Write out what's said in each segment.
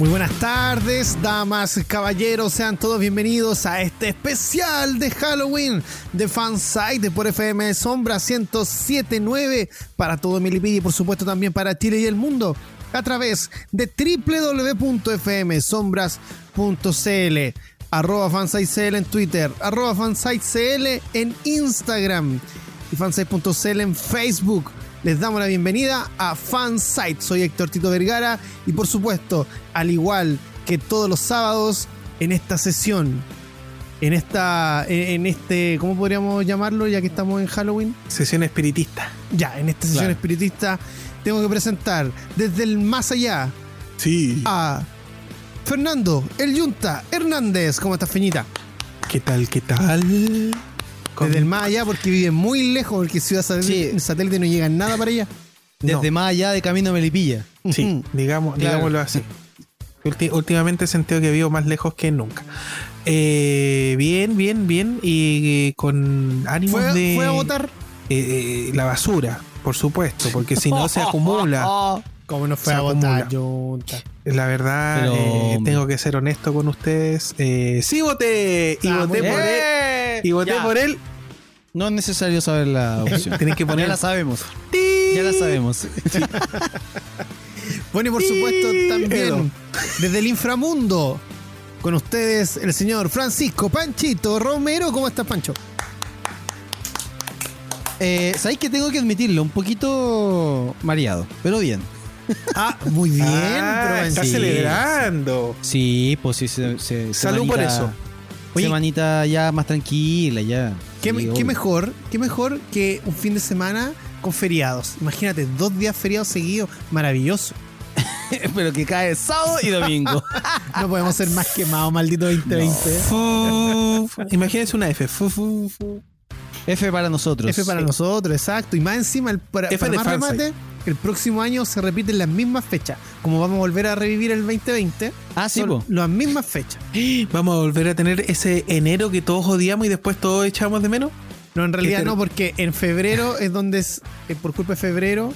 Muy buenas tardes, damas, caballeros, sean todos bienvenidos a este especial de Halloween de Fansite por FM Sombra 1079 para todo Milipilla y por supuesto también para Chile y el mundo a través de www.fmsombras.cl arroba fansitecl en Twitter, arroba fansitecl en Instagram y fansite.cl en Facebook les damos la bienvenida a Fansite. Soy Héctor Tito Vergara y por supuesto, al igual que todos los sábados, en esta sesión, en esta, en este, ¿cómo podríamos llamarlo ya que estamos en Halloween? Sesión espiritista. Ya, en esta sesión espiritista tengo que presentar desde el más allá sí. a Fernando, el Yunta Hernández. ¿Cómo estás, Feñita? ¿Qué tal, qué tal? Desde el más allá, porque vive muy lejos, porque Ciudad Satélite, satélite no llega nada para allá. Desde más allá de Camino Melipilla. Sí, digamos, digámoslo así. últimamente he sentido que vivo más lejos que nunca. Eh, bien, bien, bien. Y con ánimo de. ¿Fue a votar? Eh, eh, la basura, por supuesto, porque si no se acumula. ¿Cómo no fue a votar, La verdad, tengo que ser honesto con ustedes. sí voté y ah, voté por él. Y voté por él no es necesario saber la opción. Tienes que poner. Ya la sabemos. Ya la sabemos. bueno, y por supuesto también desde el inframundo, con ustedes el señor Francisco Panchito Romero. ¿Cómo estás, Pancho? Eh, Sabéis que tengo que admitirlo, un poquito mareado, pero bien. Ah, muy bien. Ah, está celebrando. Sí, pues sí, se, Salud por eso. semanita ya más tranquila, ya. ¿Qué, mejor, qué mejor que un fin de semana con feriados. Imagínate, dos días feriados seguidos, maravilloso. Pero que cae sábado y domingo. no podemos ser más quemados, maldito 2020. Imagínense una F. F para nosotros. F para nosotros, exacto. Y más encima, el, para, F para más remate, el próximo año se repiten las mismas fechas. Como vamos a volver a revivir el 2020, ah, sí, las mismas fechas. Vamos a volver a tener ese enero que todos odiamos y después todos echamos de menos. No, en realidad no, porque en febrero es donde es, eh, por culpa de febrero,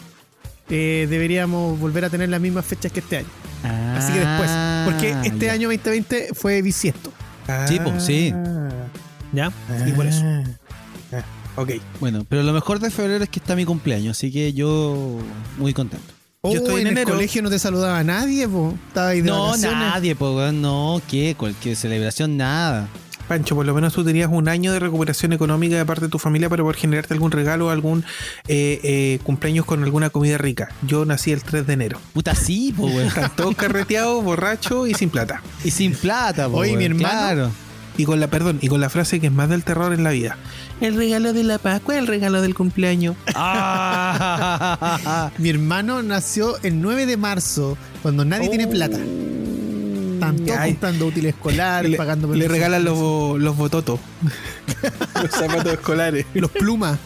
eh, deberíamos volver a tener las mismas fechas que este año. Así que después, porque ah, este año 2020 fue bisiesto. sí, pues, sí. ¿Ya? Y por eso. Ok. Bueno, pero lo mejor de febrero es que está mi cumpleaños, así que yo muy contento. yo oh, estoy en, el colegio no te saludaba nadie, po. Estaba ahí No, nadie, po, no, ¿qué? Cualquier celebración, nada. Pancho, por lo menos tú tenías un año de recuperación económica de parte de tu familia para poder generarte algún regalo o algún eh, eh, cumpleaños con alguna comida rica. Yo nací el 3 de enero. Puta, sí, po, weón. Todos carreteados, borrachos y sin plata. Y sin plata, po. Oye, mi hermano. Y con la, perdón, y con la frase que es más del terror en la vida. El regalo de la Pascua, el regalo del cumpleaños. Ah. Mi hermano nació el 9 de marzo, cuando nadie tiene plata. Están todos comprando útiles escolares, pagando Le regalan los, los bototos. los zapatos escolares. Los plumas.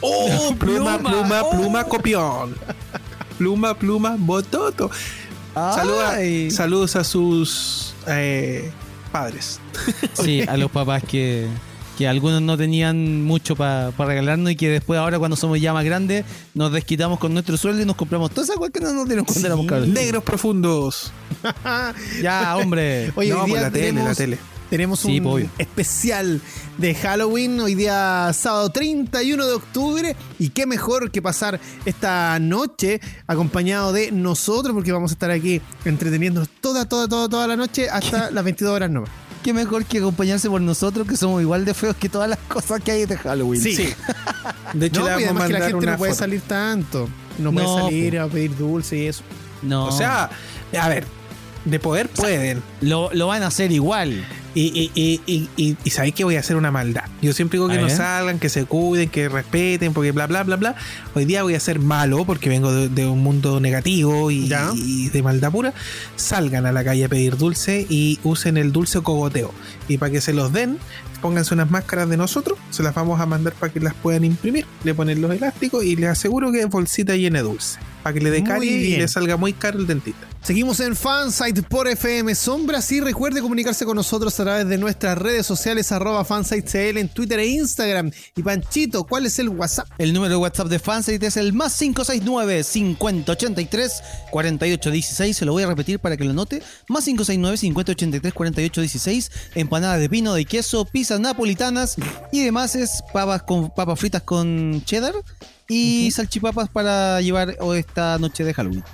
¡Oh! pluma, pluma, pluma, copión. Pluma, pluma, bototo. saludos a sus eh, padres. Sí, a los papás que, que algunos no tenían mucho para regalarnos y que después ahora cuando somos ya más grandes nos desquitamos con nuestro sueldo y nos compramos todas esas cosas que no nos dieron cuando éramos cabros. Negros profundos. ya, hombre. Oye, no, la tele, la tele. Tenemos un especial de Halloween hoy día sábado 31 de octubre y qué mejor que pasar esta noche acompañado de nosotros porque vamos a estar aquí entreteniéndonos toda, toda, toda, toda la noche hasta las 22 horas nuevas. Qué mejor que acompañarse por nosotros que somos igual de feos que todas las cosas que hay de Halloween. Sí. De hecho, no, pues, que la gente no puede salir tanto. No, puede salir a pedir dulce y eso. No. O sea, a ver, de poder pueden. lo, lo, van a hacer igual. Y, y, y, y, y sabéis que voy a hacer una maldad. Yo siempre digo que no salgan, que se cuiden, que respeten, porque bla, bla, bla, bla. Hoy día voy a ser malo porque vengo de, de un mundo negativo y, y de maldad pura. Salgan a la calle a pedir dulce y usen el dulce cogoteo. Y para que se los den, pónganse unas máscaras de nosotros, se las vamos a mandar para que las puedan imprimir. Le ponen los elásticos y les aseguro que es bolsita llena de dulce. Para que le dé Muy carie y le salga muy caro el dentista. Seguimos en Fansite por FM Sombras y recuerde comunicarse con nosotros a través de nuestras redes sociales arroba fansitecl en Twitter e Instagram. Y Panchito, ¿cuál es el WhatsApp? El número de WhatsApp de Fansite es el más 569 5083 4816. Se lo voy a repetir para que lo note. Más 569 5083 4816. Empanada de pino, de queso, pizzas napolitanas y demás es papas con papas fritas con cheddar y salchipapas para llevar esta noche de Halloween.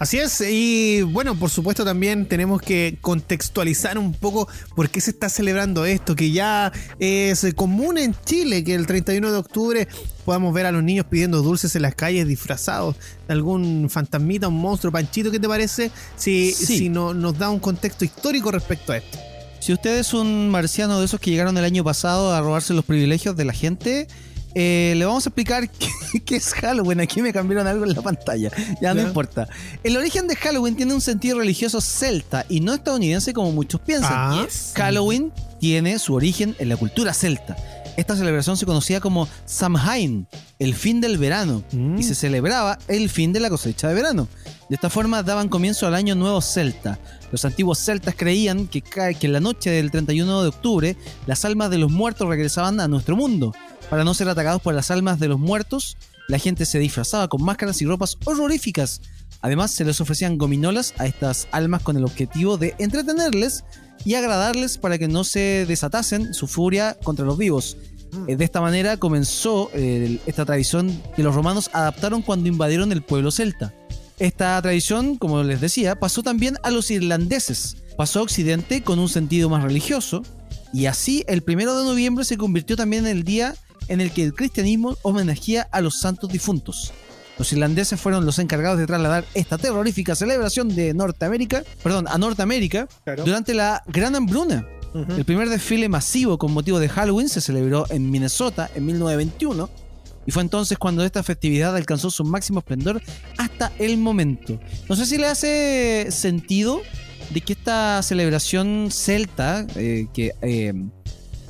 Así es, y bueno, por supuesto también tenemos que contextualizar un poco por qué se está celebrando esto, que ya es común en Chile que el 31 de octubre podamos ver a los niños pidiendo dulces en las calles disfrazados de algún fantasmita, un monstruo, Panchito, ¿qué te parece si, Sí. si no, nos da un contexto histórico respecto a esto? Si usted es un marciano de esos que llegaron el año pasado a robarse los privilegios de la gente, eh, le vamos a explicar qué, qué es Halloween. Aquí me cambiaron algo en la pantalla. Ya no importa. El origen de Halloween tiene un sentido religioso celta y no estadounidense como muchos piensan. Ah. Halloween tiene su origen en la cultura celta. Esta celebración se conocía como Samhain, el fin del verano, Mm. y se celebraba el fin de la cosecha de verano. De esta forma daban comienzo al año nuevo celta. Los antiguos celtas creían que, que en la noche del 31 de octubre las almas de los muertos regresaban a nuestro mundo. Para no ser atacados por las almas de los muertos, la gente se disfrazaba con máscaras y ropas horroríficas. Además, se les ofrecían gominolas a estas almas con el objetivo de entretenerles y agradarles para que no se desatasen su furia contra los vivos. Eh, De esta manera comenzó eh, esta tradición que los romanos adaptaron cuando invadieron el pueblo celta. Esta tradición, como les decía, pasó también a los irlandeses. Pasó a Occidente con un sentido más religioso y así el primero de noviembre se convirtió también en el día en el que el cristianismo homenajea a los santos difuntos. Los irlandeses fueron los encargados de trasladar esta terrorífica celebración de Norteamérica, perdón, a Norteamérica Claro. durante la Gran Hambruna. El primer desfile masivo con motivo de Halloween se celebró en Minnesota en 1921 y fue entonces cuando esta festividad alcanzó su máximo esplendor hasta el momento. No sé si le hace sentido de que esta celebración celta, eh, que, eh,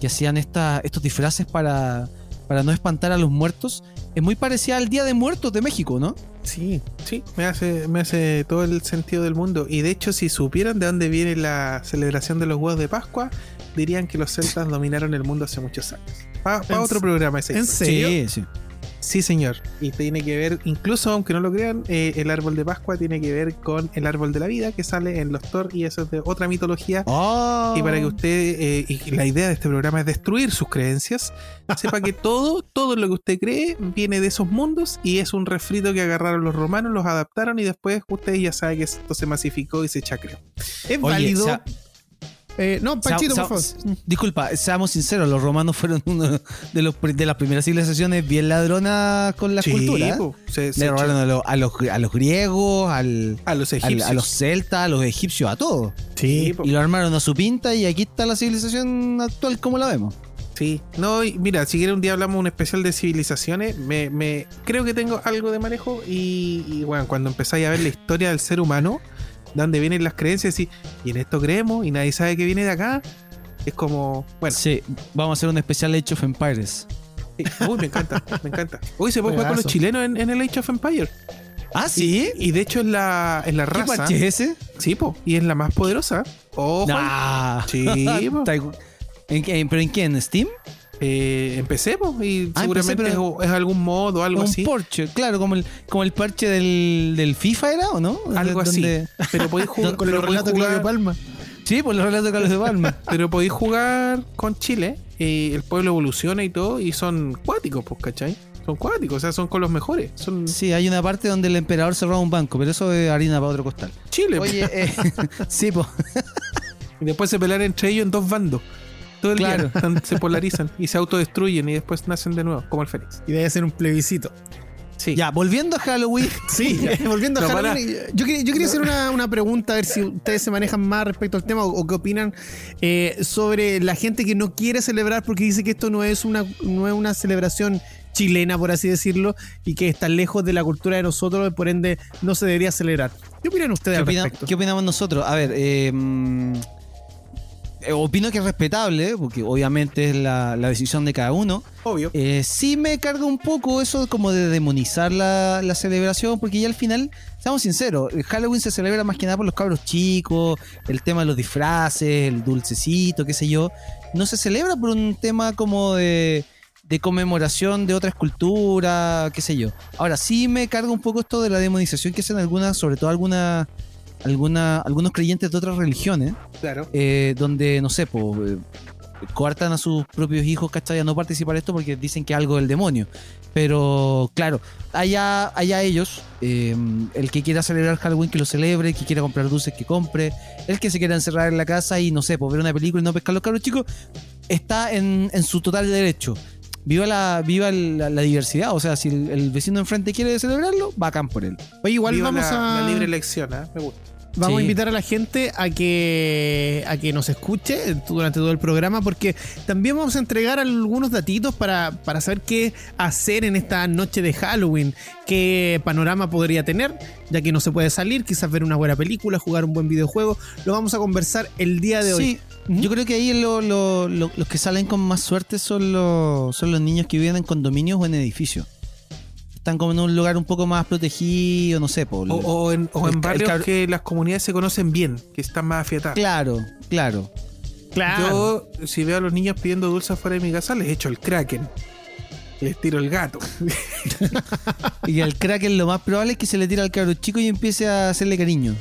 que hacían esta- estos disfraces para, para no espantar a los muertos, es muy parecida al Día de Muertos de México, ¿no? Sí. Sí, me hace, me hace todo el sentido del mundo. Y de hecho, si supieran de dónde viene la celebración de los huevos de Pascua, dirían que los celtas dominaron el mundo hace muchos años. Para ¿En otro programa ese. ¿En serio? Sí, sí. Sí, señor. Y tiene que ver, incluso aunque no lo crean, eh, el árbol de Pascua tiene que ver con el árbol de la vida que sale en los Thor y eso es de otra mitología. Oh. Y para que usted, eh, y la idea de este programa es destruir sus creencias, sepa que todo, todo lo que usted cree viene de esos mundos y es un refrito que agarraron los romanos, los adaptaron y después usted ya sabe que esto se masificó y se chacreó. Es Oye, válido. o sea, Eh, no, Panchito, Sa- por favor. Disculpa, seamos sinceros, los romanos fueron uno de, los, de las primeras civilizaciones bien ladronas con la Sí, cultura. se- se Le robaron a, lo- a los, a los griegos, al, a los al- egipcios. a los celtas, a los egipcios, a todos. Sí. Y lo armaron a su pinta y aquí está la civilización actual como la vemos. Sí, no, mira, si quiere un día hablamos un especial de civilizaciones, me, me creo que tengo algo de manejo y, y, bueno, cuando empezáis a ver la historia del ser humano, dónde vienen las creencias y, y en esto creemos y nadie sabe que viene de acá, es como, bueno, Sí, vamos a hacer un especial Age of Empires. uy, me encanta, me encanta. Uy, se puede jugar con los chilenos en, en el Age of Empire. Ah, sí. Y, y de hecho es la, es la ¿Qué raza. es ese? Sí, po, y es la más poderosa. Ojo. Nah. Sí, po. ¿En, qué- ¿Pero en qué? ¿En Steam? Eh, empecé, po, y Ah, seguramente empecé, es, es algún modo, algo un así. parche, claro, como el, como el parche del, del FIFA era, ¿o no? Algo así. Pero podéis jugar Con pero los relatos de Claudio Palma. Sí, por los relatos de Carlos de Palma. Pero podéis jugar con Chile y el pueblo evoluciona y todo y son cuáticos, pues, ¿cachai? Son cuáticos, o sea, son con los mejores. Son Sí, hay una parte donde el emperador se roba un banco, pero eso es harina para otro costal. Chile. pues. Oye, eh, sí, pues. Y después se pelean entre ellos en dos bandos. Todo el Claro. día Están- se polarizan y se autodestruyen y después nacen de nuevo, como el Fénix. Y debe ser un plebiscito. Sí. Ya, volviendo a Halloween. Sí, volviendo a No, Halloween, yo quería, yo quería hacer una, una pregunta, a ver si ustedes se manejan más respecto al tema o, o qué opinan eh, sobre la gente que no quiere celebrar porque dice que esto no es una, no es una celebración chilena, por así decirlo, y que está lejos de la cultura de nosotros, y por ende no se debería celebrar. ¿Qué opinan ustedes ¿Qué, al opina- respecto? qué opinamos nosotros? A ver, eh, mm, eh, opino que es respetable, porque obviamente es la, la decisión de cada uno. Obvio. Eh, sí me carga un poco eso como de demonizar la, la celebración, porque ya al final, seamos sinceros, el Halloween se celebra más que nada por los cabros chicos, el tema de los disfraces, el dulcecito, qué sé yo. No se celebra por un tema como de, de conmemoración de otra escultura, qué sé yo. Ahora, sí me carga un poco esto de la demonización que hacen algunas, sobre todo algunas, alguna, algunos creyentes de otras religiones Claro. eh, donde, no sé, po, eh, coartan a sus propios hijos, ¿cachai? A no participar de esto porque dicen que algo del demonio. Pero, claro, allá, allá ellos, eh, el que quiera celebrar Halloween que lo celebre, el que quiera comprar dulces que compre, el que se quiera encerrar en la casa y, no sé, pues ver una película y no pescar los cabros chicos, está en, en su total derecho. Viva la, viva la, la diversidad, o sea, si el, el vecino enfrente quiere celebrarlo, bacán por él. Oye, igual Viva vamos la, a... la libre elección, ¿ah? Me gusta. Vamos a invitar a la gente a que, a que nos escuche durante todo el programa porque también vamos a entregar algunos datitos para, para saber qué hacer en esta noche de Halloween, qué panorama podría tener, ya que no se puede salir, quizás ver una buena película, jugar un buen videojuego. Lo vamos a conversar el día de hoy. Yo creo que ahí lo- lo- lo- los que salen con más suerte son los, son los niños que viven en condominios o en edificios. Están como en un lugar un poco más protegido, no sé, po, O, o en, o El en ca- el barrios que las comunidades se conocen bien, que están más afiatadas. Claro, claro. Claro. Yo, si veo a los niños pidiendo dulces fuera de mi casa, les echo el kraken. Les tiro el gato. Y al Kraken lo más probable es que se le tire al cabro chico y empiece a hacerle cariño.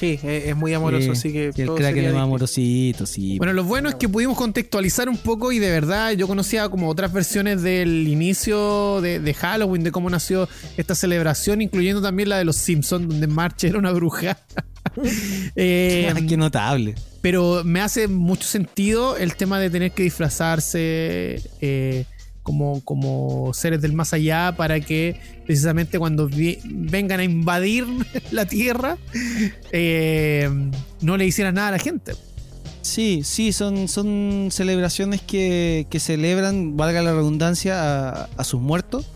Sí, es, es muy amoroso, Sí, así que. y el todo sería es más amorosito, sí. Bueno, lo bueno es que pudimos contextualizar un poco y de verdad yo conocía como otras versiones del inicio de, de Halloween, de cómo nació esta celebración, incluyendo también la de los Simpsons, donde March era una bruja. Eh, Qué notable. pero me hace mucho sentido el tema de tener que disfrazarse eh, como, como seres del más allá para que precisamente cuando vengan a invadir la tierra eh, no le hicieran nada a la gente. Sí, sí, son, son celebraciones que, que celebran, valga la redundancia, a, a sus muertos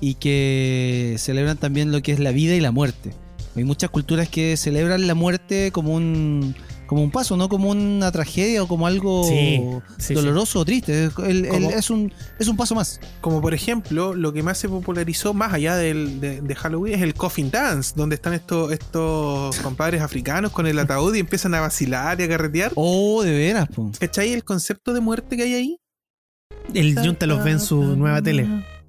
y que celebran también lo que es la vida y la muerte. Hay muchas culturas que celebran la muerte como un, como un paso, no como una tragedia o como algo Sí, sí, doloroso o triste. Es- el- el- Como- es, un, es un paso más. Como por ejemplo, lo que más se popularizó más allá del- de, de Halloween es el Coffin Dance, donde están estos, estos compadres africanos con el ataúd y empiezan a vacilar y a carretear. Oh, de veras, po. ¿Cachai el concepto de muerte que hay ahí? El Junta los ve en su nueva tele.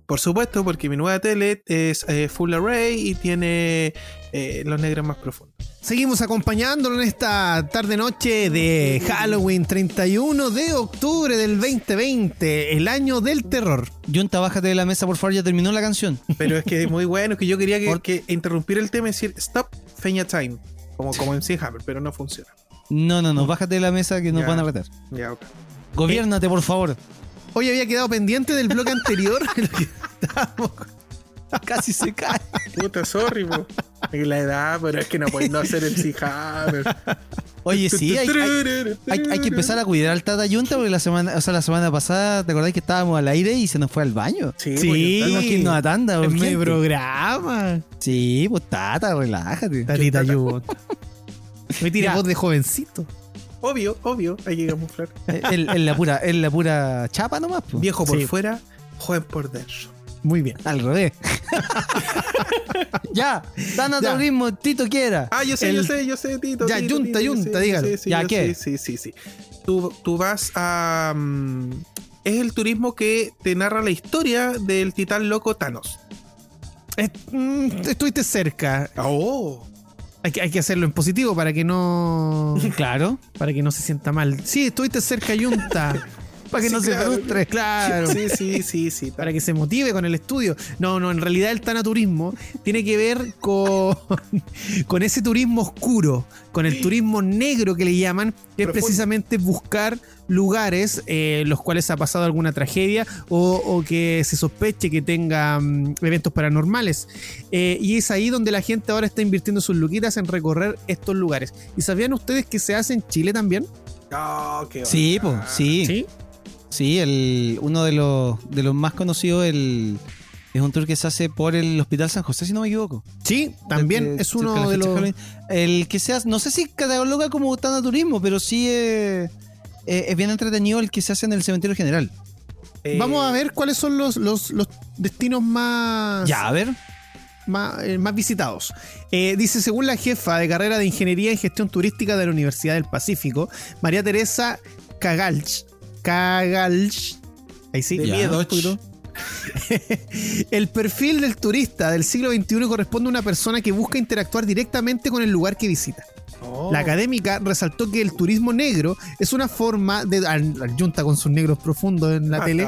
Por supuesto, porque mi nueva tele es eh, Full Array y tiene eh, los negros más profundos. Seguimos acompañándolo en esta tarde-noche de Halloween 31 de octubre del 2020, el año del terror. Junta, bájate de la mesa, por favor, ya terminó la canción. Pero es que es muy bueno, que yo quería que, Por- que interrumpir el tema y decir stop, Feña Time, como, como en Hammer, pero no funciona. No, no, no, bájate de la mesa que nos Ya. van a retar. Ya, ok. Gobiérnate, por favor. Hoy había quedado pendiente del bloque anterior. en lo que estábamos- Casi se cae. Puta, sorry, po. La edad, pero es que no puedes no hacer el Hammer. Oye, sí, hay, hay- hay- hay que empezar a cuidar al Tata Junta porque la semana, o sea, la semana pasada, ¿te acordás que estábamos al aire y se nos fue al baño? Sí, Sí. pues, Tuvimos que irnos a tanda, en urgente. mi programa. Sí, pues Tata, relájate. Tatita Yut. Me tira voz de jovencito. Obvio, obvio, hay que camuflar. Es la pura, es la pura chapa nomás, pues. Viejo por Sí. fuera, joven por dentro. Muy bien. Al revés. ya, tanatorismo, Tito quiera. Ah, yo sé, El- yo sé, yo sé, Tito. Ya, Tito, yunta, Tito, yunta, dígalo. sí, Ya, ¿qué? Sí, sí, sí. Tú, tú vas a. mm, es el turismo que te narra la historia del titán loco Thanos. Es- mm, estuviste cerca. Oh. Hay que, hay que hacerlo en positivo para que no Claro. para que no se sienta mal. Sí, estuviste cerca, Yunta. para que Sí, no se frustre. Claro. Sí, sí, sí, sí. Para que se motive con el estudio. No, no, en realidad el tanaturismo tiene que ver con, con ese turismo oscuro, con el turismo negro que le llaman, que es precisamente buscar lugares eh, los cuales ha pasado alguna tragedia o, o que se sospeche que tengan eventos paranormales. Eh, y es ahí donde la gente ahora está invirtiendo sus luquitas en recorrer estos lugares. ¿Y sabían ustedes que se hace en Chile también? Oh, qué Sí, pues, sí. Sí. Sí, el, uno de los, de los más conocidos el, es un tour que se hace por el Hospital San José, si no me equivoco. Sí, también Desde- es cerca uno de los... Halloween. El que se hace, no sé si cataloga como tanaturismo, pero sí eh, eh, es bien entretenido el que se hace en el cementerio general. Eh, Vamos a ver cuáles son los, los, los destinos más, Ya, a ver. más, eh, más visitados. Eh, dice, según la jefa de carrera de Ingeniería en Gestión Turística de la Universidad del Pacífico, María Teresa Cagalch. Cagalch. Ahí sí. De Ya, miedo. El perfil del turista del siglo XXI corresponde a una persona que busca interactuar directamente con el lugar que visita. Oh. La académica resaltó que el turismo negro es una forma de. al- al Junta con sus negros profundos en la Ah, tele.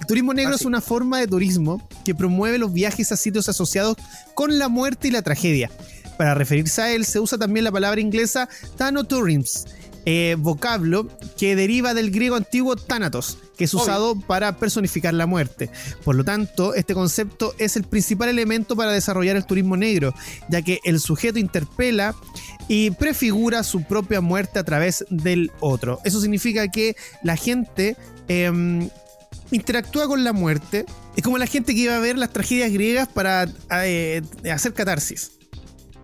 El turismo negro Ah, es una forma de turismo que promueve los viajes a sitios asociados con la muerte y la tragedia. Para referirse a él se usa también la palabra inglesa Thanatourism, eh, vocablo que deriva del griego antiguo Thanatos, que es Obvio. usado para personificar la muerte. Por lo tanto, este concepto es el principal elemento para desarrollar el turismo negro, ya que el sujeto interpela y prefigura su propia muerte a través del otro. Eso significa que la gente em, interactúa con la muerte. Es como la gente que iba a ver las tragedias griegas para eh, hacer catarsis.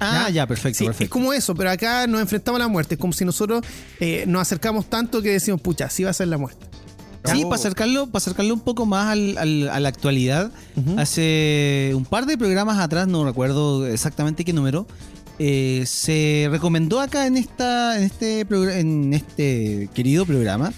Ah, ¿Ya? ya, perfecto, Sí, es perfecto. como eso, pero acá nos enfrentamos a la muerte. Es como si nosotros eh, nos acercamos tanto que decimos, pucha, así va a ser la muerte. Sí, Oh. para acercarlo, para acercarlo un poco más al- al- a la actualidad, hace un par de programas atrás, no recuerdo exactamente qué número, eh, se recomendó acá en esta, en este en este querido programa,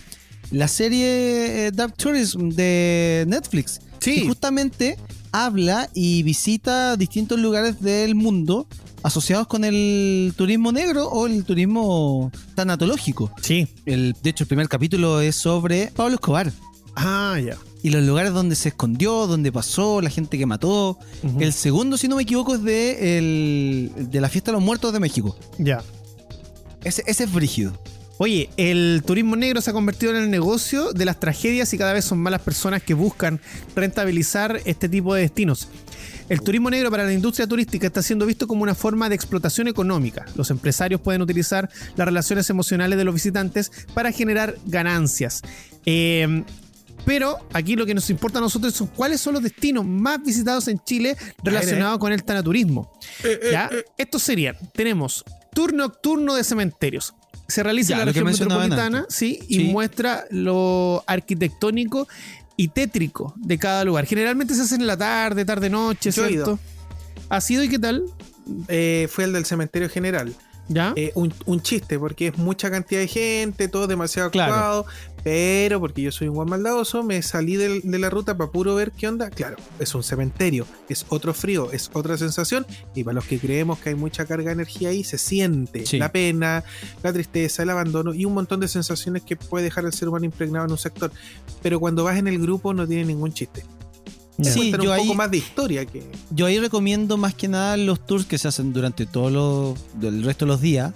la serie eh, Dark Tourism de Netflix. Sí. Que justamente habla y visita distintos lugares del mundo asociados con el turismo negro o el turismo tanatológico. Sí. El, de hecho, el primer capítulo es sobre Pablo Escobar Ah, ya. y los lugares donde se escondió, donde pasó, la gente que mató. El segundo, si no me equivoco, es de, el, de la fiesta de los muertos de México. Ya. Ese, ese es brígido. Oye, el turismo negro se ha convertido en el negocio de las tragedias y cada vez son más las personas que buscan rentabilizar este tipo de destinos. El turismo negro para la industria turística está siendo visto como una forma de explotación económica. Los empresarios pueden utilizar las relaciones emocionales de los visitantes para generar ganancias. Eh, pero aquí lo que nos importa a nosotros son cuáles son los destinos más visitados en Chile relacionados con el tanaturismo. ¿Ya? Estos serían, tenemos tour nocturno de cementerios. Se realiza Ya, en la región metropolitana, sí, y Sí. muestra lo arquitectónico y tétrico de cada lugar. Generalmente se hacen en la tarde, tarde-noche, Yo he ¿cierto? ido. ¿Ha sido y qué tal? Eh, fue el del cementerio general. ¿Ya? Eh, un, un chiste, porque es mucha cantidad de gente, todo demasiado Claro. ocupado. Pero porque yo soy un guan maldadoso, me salí de, la ruta para puro ver qué onda. Claro, es un cementerio, es otro frío, es otra sensación. Y para los que creemos que hay mucha carga de energía ahí, se siente Sí. la pena, la tristeza, el abandono y un montón de sensaciones que puede dejar al ser humano impregnado en un sector. Pero cuando vas en el grupo, no tiene ningún chiste. Sí, yo un ahí, poco más de historia que. yo ahí recomiendo más que nada los tours que se hacen durante todo lo, el resto de los días.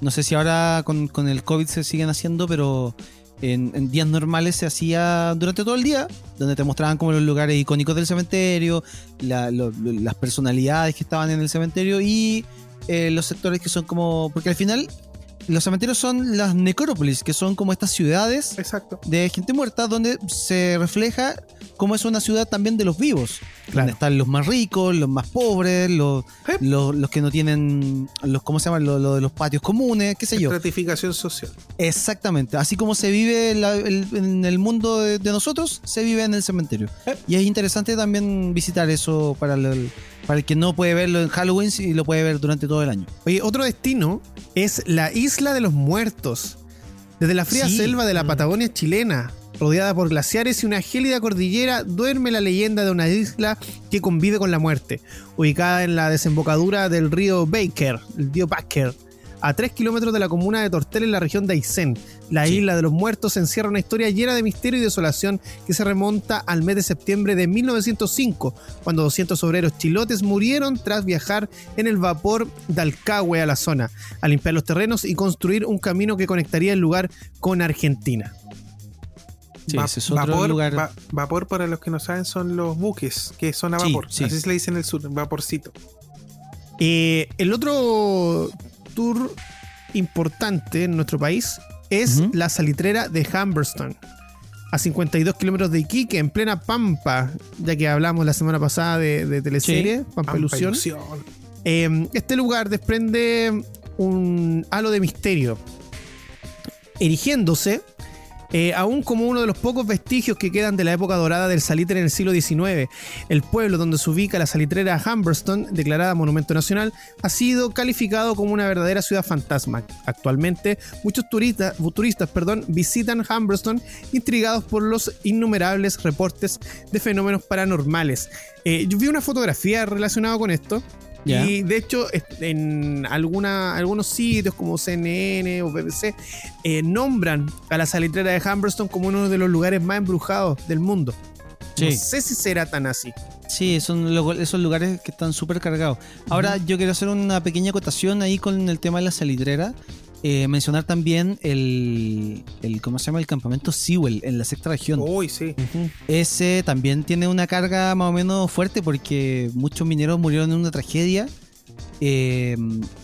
No sé si ahora con, con el COVID se siguen haciendo, pero en, en días normales se hacía durante todo el día, donde te mostraban como los lugares icónicos del cementerio, la- lo- lo- las personalidades que estaban en el cementerio y eh, los sectores que son como... Porque al final los cementerios son las necrópolis, que son como estas ciudades Exacto. de gente muerta donde se refleja cómo es una ciudad también de los vivos. Claro. Donde están los más ricos, los más pobres, los, Eh. los, los que no tienen, los ¿cómo se llama? Lo, lo de los patios comunes, qué sé yo. Estratificación social. Exactamente. Así como se vive la- el- en el mundo de, de nosotros, se vive en el cementerio. Eh. Y es interesante también visitar eso para el, para el que no puede verlo en Halloween y lo puede ver durante todo el año. Oye, otro destino es la Isla de los Muertos. Desde la fría Sí. selva de la. Patagonia chilena, rodeada por glaciares y una gélida cordillera, duerme la leyenda de una isla que convive con la muerte. Ubicada en la desembocadura del río Baker, el río Baker, a 3 kilómetros de la comuna de Tortel en la región de Aysén. La Sí. isla de los muertos encierra una historia llena de misterio y desolación que se remonta al mes de septiembre de 1905, cuando 200 obreros chilotes murieron tras viajar en el vapor de Alcagüe a la zona, a limpiar los terrenos y construir un camino que conectaría el lugar con Argentina. Sí, Va- ese es otro vapor, lugar. va- vapor, para los que no saben, son los buques que son a vapor. sí. Así se le dice en el sur, vaporcito. Eh, el otro tour importante en nuestro país es la salitrera de Humberston. A 52 kilómetros de Iquique, en plena Pampa, ya que hablamos la semana pasada de, de teleserie, Pampa, Pampa Ilusión. Ilusión. Eh, este lugar desprende un halo de misterio, erigiéndose eh, aún como uno de los pocos vestigios que quedan de la época dorada del salitre en el siglo XIX. El pueblo donde se ubica la salitrera Humberston, declarada Monumento Nacional, ha sido calificado como una verdadera ciudad fantasma. Actualmente, muchos turistas, turistas perdón, visitan Humberston intrigados por los innumerables reportes de fenómenos paranormales. Eh, yo vi una fotografía relacionada con esto. Y de hecho, en alguna, algunos sitios como CNN o BBC eh, nombran a la salitrera de Humberston como uno de los lugares más embrujados del mundo. No sé si será tan así. Sí, son esos lugares que están súper cargados. Ahora, yo quiero hacer una pequeña acotación ahí con el tema de la salitrera. Eh, mencionar también el, el, ¿cómo se llama? El campamento Sewell en la sexta región. Uy, sí. Ese también tiene una carga más o menos fuerte porque muchos mineros murieron en una tragedia. Eh,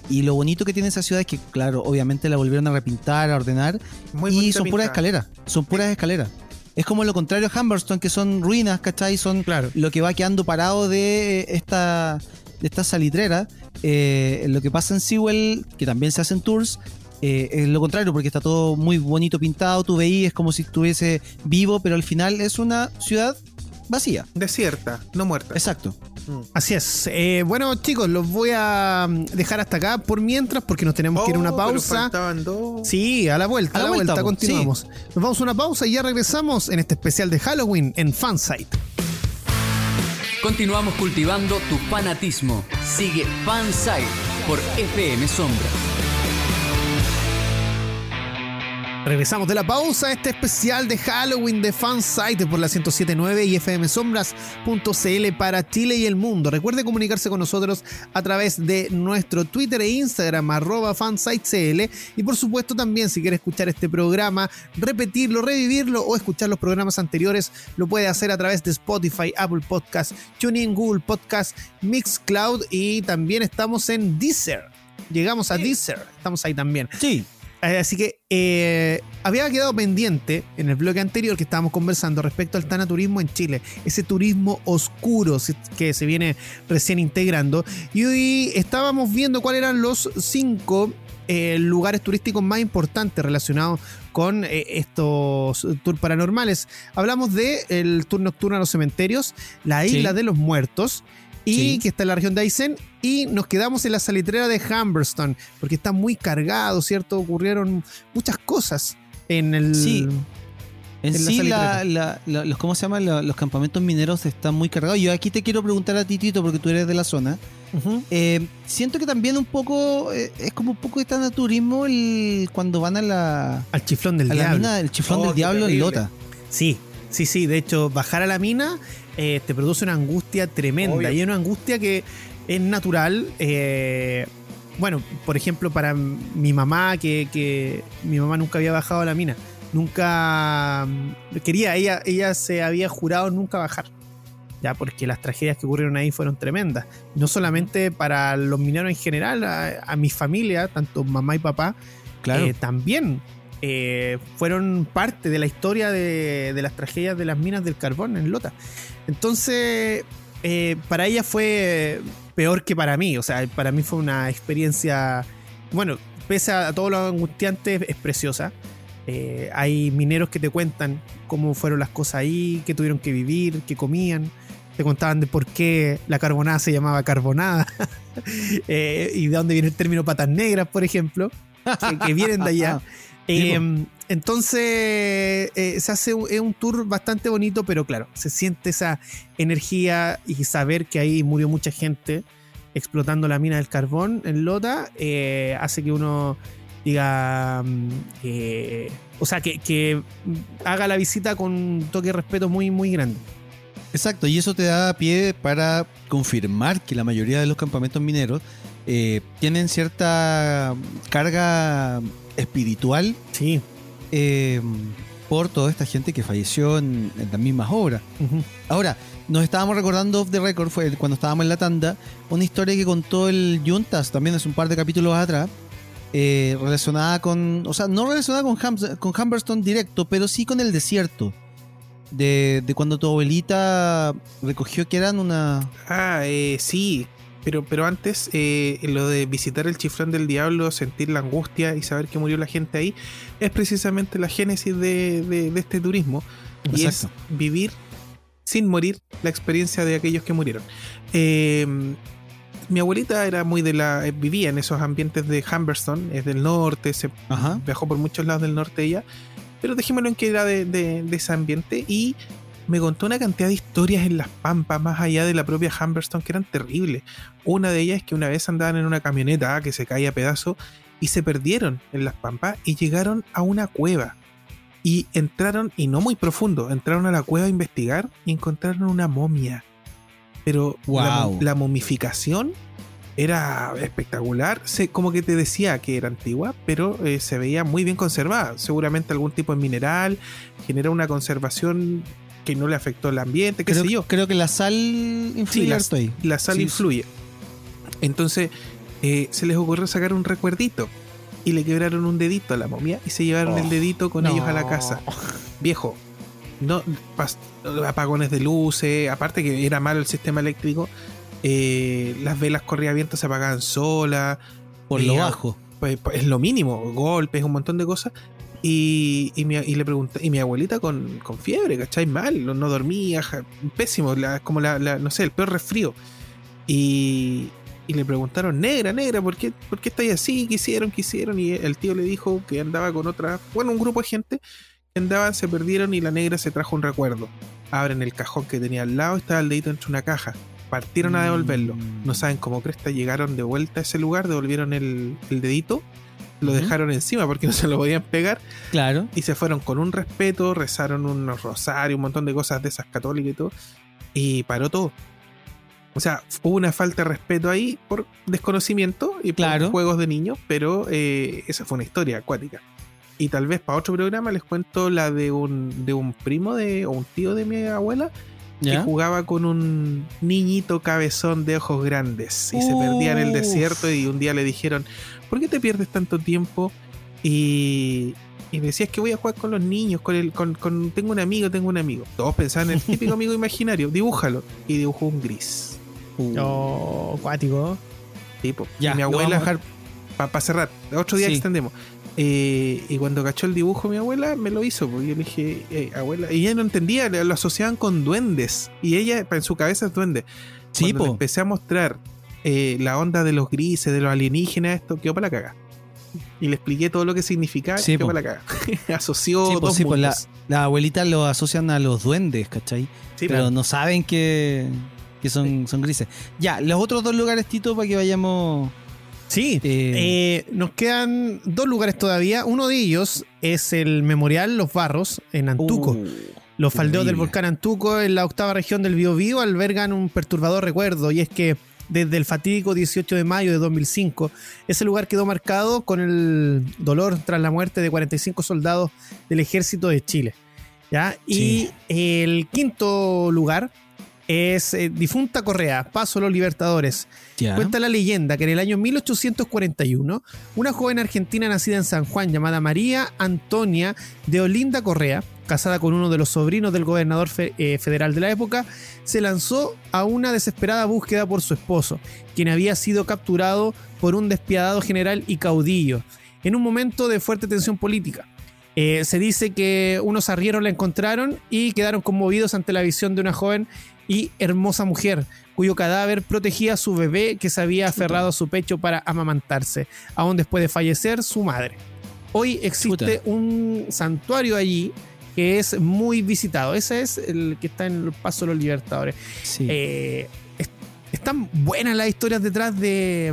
y lo bonito que tiene esa ciudad es que, claro, obviamente la volvieron a repintar, a ordenar. Muy y son puras escaleras. Son puras escaleras. Es como lo contrario a Humberston, que son ruinas, ¿cachai? Son Claro. lo que va quedando parado de esta, de esta salitrera. Eh, lo que pasa en Sewell, que también se hacen tours, eh, es lo contrario, porque está todo muy bonito pintado, tú veías como si estuviese vivo, pero al final es una ciudad vacía. Desierta, no muerta. Exacto. Mm. Así es. Eh, bueno, chicos, los voy a mm, dejar hasta acá por mientras, porque nos tenemos que ir a una Oh, pausa. dos. Sí, a la vuelta, a la, vuelta, continuamos. Nos vamos a una pausa y ya regresamos en este especial de Halloween en Fansite. Continuamos cultivando tu fanatismo. Sigue Fansite por FM Sombra. Regresamos de la pausa a este especial de Halloween de Fansite por la 1079 y fmsombras.cl para Chile y el mundo. Recuerde comunicarse con nosotros a través de nuestro Twitter e Instagram arroba fansitecl y por supuesto también si quiere escuchar este programa, repetirlo, revivirlo o escuchar los programas anteriores, lo puede hacer a través de Spotify, Apple Podcast, TuneIn, Google Podcast, Mixcloud y también estamos en Deezer. Llegamos a Deezer, estamos ahí también. Sí. Eh, Así que eh, había quedado pendiente en el bloque anterior que estábamos conversando respecto al tanaturismo en Chile, ese turismo oscuro que se viene recién integrando. Y hoy estábamos viendo cuáles eran los cinco eh, lugares turísticos más importantes relacionados con eh, estos tours paranormales. Hablamos de el tour nocturno a los cementerios, la Sí. isla de los muertos. Y Sí. que está en la región de Aysén. Y nos quedamos en la salitrera de Humberston. Porque está muy cargado, ¿cierto? Ocurrieron muchas cosas en el. Sí. En, sí, salitrera. la- la- la- los, ¿cómo se llama? La- los campamentos mineros están muy cargados. Yo aquí te quiero preguntar a ti, Tito, porque tú eres de la zona. Eh, siento que también un poco, eh, es como un poco de tanaturismo el, cuando van a la, Al chiflón del a la diablo. mina del chiflón Oh, del qué diablo en. Lota. Sí, sí, sí. De hecho, bajar a la mina eh, te produce una angustia tremenda. Obvio. Y es una angustia que es natural. eh, bueno, por ejemplo, para mi mamá, que, que mi mamá nunca había bajado a la mina. Nunca mm, quería, ella, ella se había jurado nunca bajar. Ya, porque las tragedias que ocurrieron ahí fueron tremendas. No solamente para los mineros en general, a, a mi familia, tanto mamá y papá, Claro. eh, también eh, fueron parte de la historia de, las tragedias de las minas del carbón en Lota. Entonces, eh, para ella fue peor que para mí. O sea, para mí fue una experiencia, bueno, pese a todo lo angustiante, es preciosa. Eh, hay mineros que te cuentan cómo fueron las cosas ahí, qué tuvieron que vivir, qué comían. Te contaban de por qué la carbonada se llamaba carbonada y de dónde viene el término patas negras, por ejemplo, que, que vienen de allá. Sí, Eh, entonces eh, se hace un, es un tour bastante bonito, pero claro, se siente esa energía y saber que ahí murió mucha gente explotando la mina del carbón en Lota, eh, hace que uno diga, mm, eh, o sea, que, que haga la visita con un toque de respeto muy, muy grande. Exacto, y eso te da pie para confirmar que la mayoría de los campamentos mineros tienen cierta carga espiritual Sí. eh, por toda esta gente que falleció en, en las mismas obras. Ahora, nos estábamos recordando off the record, fue cuando estábamos en la tanda, una historia que contó el Juntas también hace un par de capítulos atrás, eh, relacionada con, o sea, no relacionada con, Hams- con Humberstone directo, pero sí con el desierto. De, de cuando tu abuelita recogió que eran una... Ah, eh, sí. Pero, pero antes, eh, lo de visitar el chiflón del diablo, sentir la angustia y saber que murió la gente ahí, es precisamente la génesis de, de- de este turismo. Y es vivir sin morir la experiencia de aquellos que murieron. Eh, mi abuelita era muy de la. eh, vivía en esos ambientes de Humberstone, es del norte, se Ajá. viajó por muchos lados del norte ella, pero dejémoslo en que era de, de- de ese ambiente y me contó una cantidad de historias en las pampas, más allá de la propia Humberstone, que eran terribles. Una de ellas es que una vez andaban en una camioneta que se caía a pedazos y se perdieron en las pampas y llegaron a una cueva. Y entraron, y no muy profundo, entraron a la cueva a investigar y encontraron una momia. Pero la, Wow. la momificación era espectacular. Se, como que te decía que era antigua, pero eh, se veía muy bien conservada. Seguramente algún tipo de mineral genera una conservación que no le afectó al ambiente, qué Creo, sé yo. creo que la sal influye Sí, la, harto ahí. la sal Sí, influye. Entonces eh, se les ocurrió sacar un recuerdito y le quebraron un dedito a la momia y se llevaron Oh, el dedito con no. ellos a la casa. Viejo, no apagones de luces, aparte que era malo el sistema eléctrico, eh, las velas corría viento se apagaban solas, Por lo eh, bajo. pues, pues, es lo mínimo, golpes, un montón de cosas. Y, y, mi, y le pregunté, y mi abuelita con, con fiebre, ¿cachai? Mal, no, no dormía, ja- pésimo, la- como la, la- no sé, el peor resfrío. Y, y le preguntaron, negra, negra, ¿por qué, ¿por qué estáis así? ¿Qué hicieron? ¿Qué hicieron? Y el tío le dijo que andaba con otra, bueno, un grupo de gente que andaban, se perdieron y la negra se trajo un recuerdo. Abren el cajón que tenía al lado, estaba el dedito entre una caja. Partieron a devolverlo. Mm. No saben cómo cresta, llegaron de vuelta a ese lugar, devolvieron el, el dedito, lo dejaron encima porque no se lo podían pegar Claro. y se fueron con un respeto, rezaron unos rosarios, un montón de cosas de esas católicas y todo, y paró todo. O sea, hubo una falta de respeto ahí por desconocimiento y por Claro. juegos de niños, pero eh, esa fue una historia acuática. Y tal vez para otro programa les cuento la de un, de un primo de, o un tío de mi abuela que ¿Ya? jugaba con un niñito cabezón de ojos grandes y se perdía en el desierto y un día le dijeron, ¿por qué te pierdes tanto tiempo? Y, y me decía, es que voy a jugar con los niños, con el, con, con- tengo un amigo, tengo un amigo. Todos pensaban en el típico amigo imaginario, dibújalo. Y dibujó un gris. Oh, acuático. Tipo. Ya, y mi abuela, para cerrar, otro día Sí. extendemos. Eh, y cuando cachó el dibujo mi abuela, me lo hizo, porque yo le dije, "Ey, abuela, y ella no entendía, lo asociaban con duendes, y ella en su cabeza es duende. Sí, Cuando le empecé a mostrar eh, la onda de los grises, de los alienígenas, esto quedó para la caga. Y le expliqué todo lo que significaba, Sí, quedó para la caga. Asoció Sí, dos sí, la, mundos. las abuelitas lo asocian a los duendes, ¿cachai? Pero no saben que, que son, son grises. Ya, los otros dos lugares, Tito, para que vayamos. Sí. eh, Eh, nos quedan dos lugares todavía. Uno de ellos es el Memorial Los Barros en Antuco. uh, Los faldeos del volcán Antuco en la octava región del Biobío albergan un perturbador recuerdo y es que desde el fatídico 18 de mayo de 2005 ese lugar quedó marcado con el dolor tras la muerte de 45 soldados del ejército de Chile. ¿ya? Sí. Y el quinto lugar es eh, Difunta Correa, Paso a los Libertadores. Cuenta la leyenda que en el año 1841, una joven argentina nacida en San Juan llamada María Antonia de Olinda Correa, casada con uno de los sobrinos del gobernador fe- eh, federal de la época, se lanzó a una desesperada búsqueda por su esposo, quien había sido capturado por un despiadado general y caudillo, en un momento de fuerte tensión política. Eh, se dice que unos arrieros la encontraron y quedaron conmovidos ante la visión de una joven y hermosa mujer, cuyo cadáver protegía a su bebé que se había aferrado a su pecho para amamantarse, aún después de fallecer su madre. Hoy existe un santuario allí que es muy visitado. Ese es el que está en el Paso de los Libertadores. Sí. Eh, es, es están buenas las historias detrás de,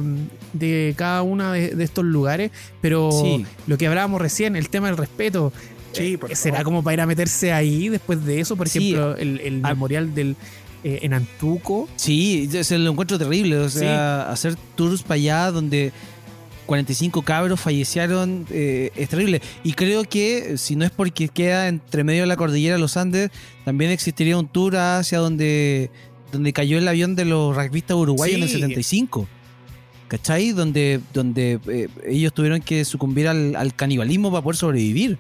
de cada uno de, de estos lugares, pero Sí. lo que hablábamos recién, el tema del respeto, Sí, eh, ¿será como para ir a meterse ahí después de eso? Por Sí. ejemplo, el, el Ah. memorial del eh, en Antuco. Sí, se lo encuentro terrible. O sea, hacer tours para allá donde 45 cabros fallecieron eh, es terrible. Y creo que si no es porque queda entre medio de la cordillera de los Andes, también existiría un tour hacia donde, donde cayó el avión de los rugbyistas uruguayos en el Sí. 75. ¿Cachai? Donde, donde eh, ellos tuvieron que sucumbir al, al canibalismo para poder sobrevivir.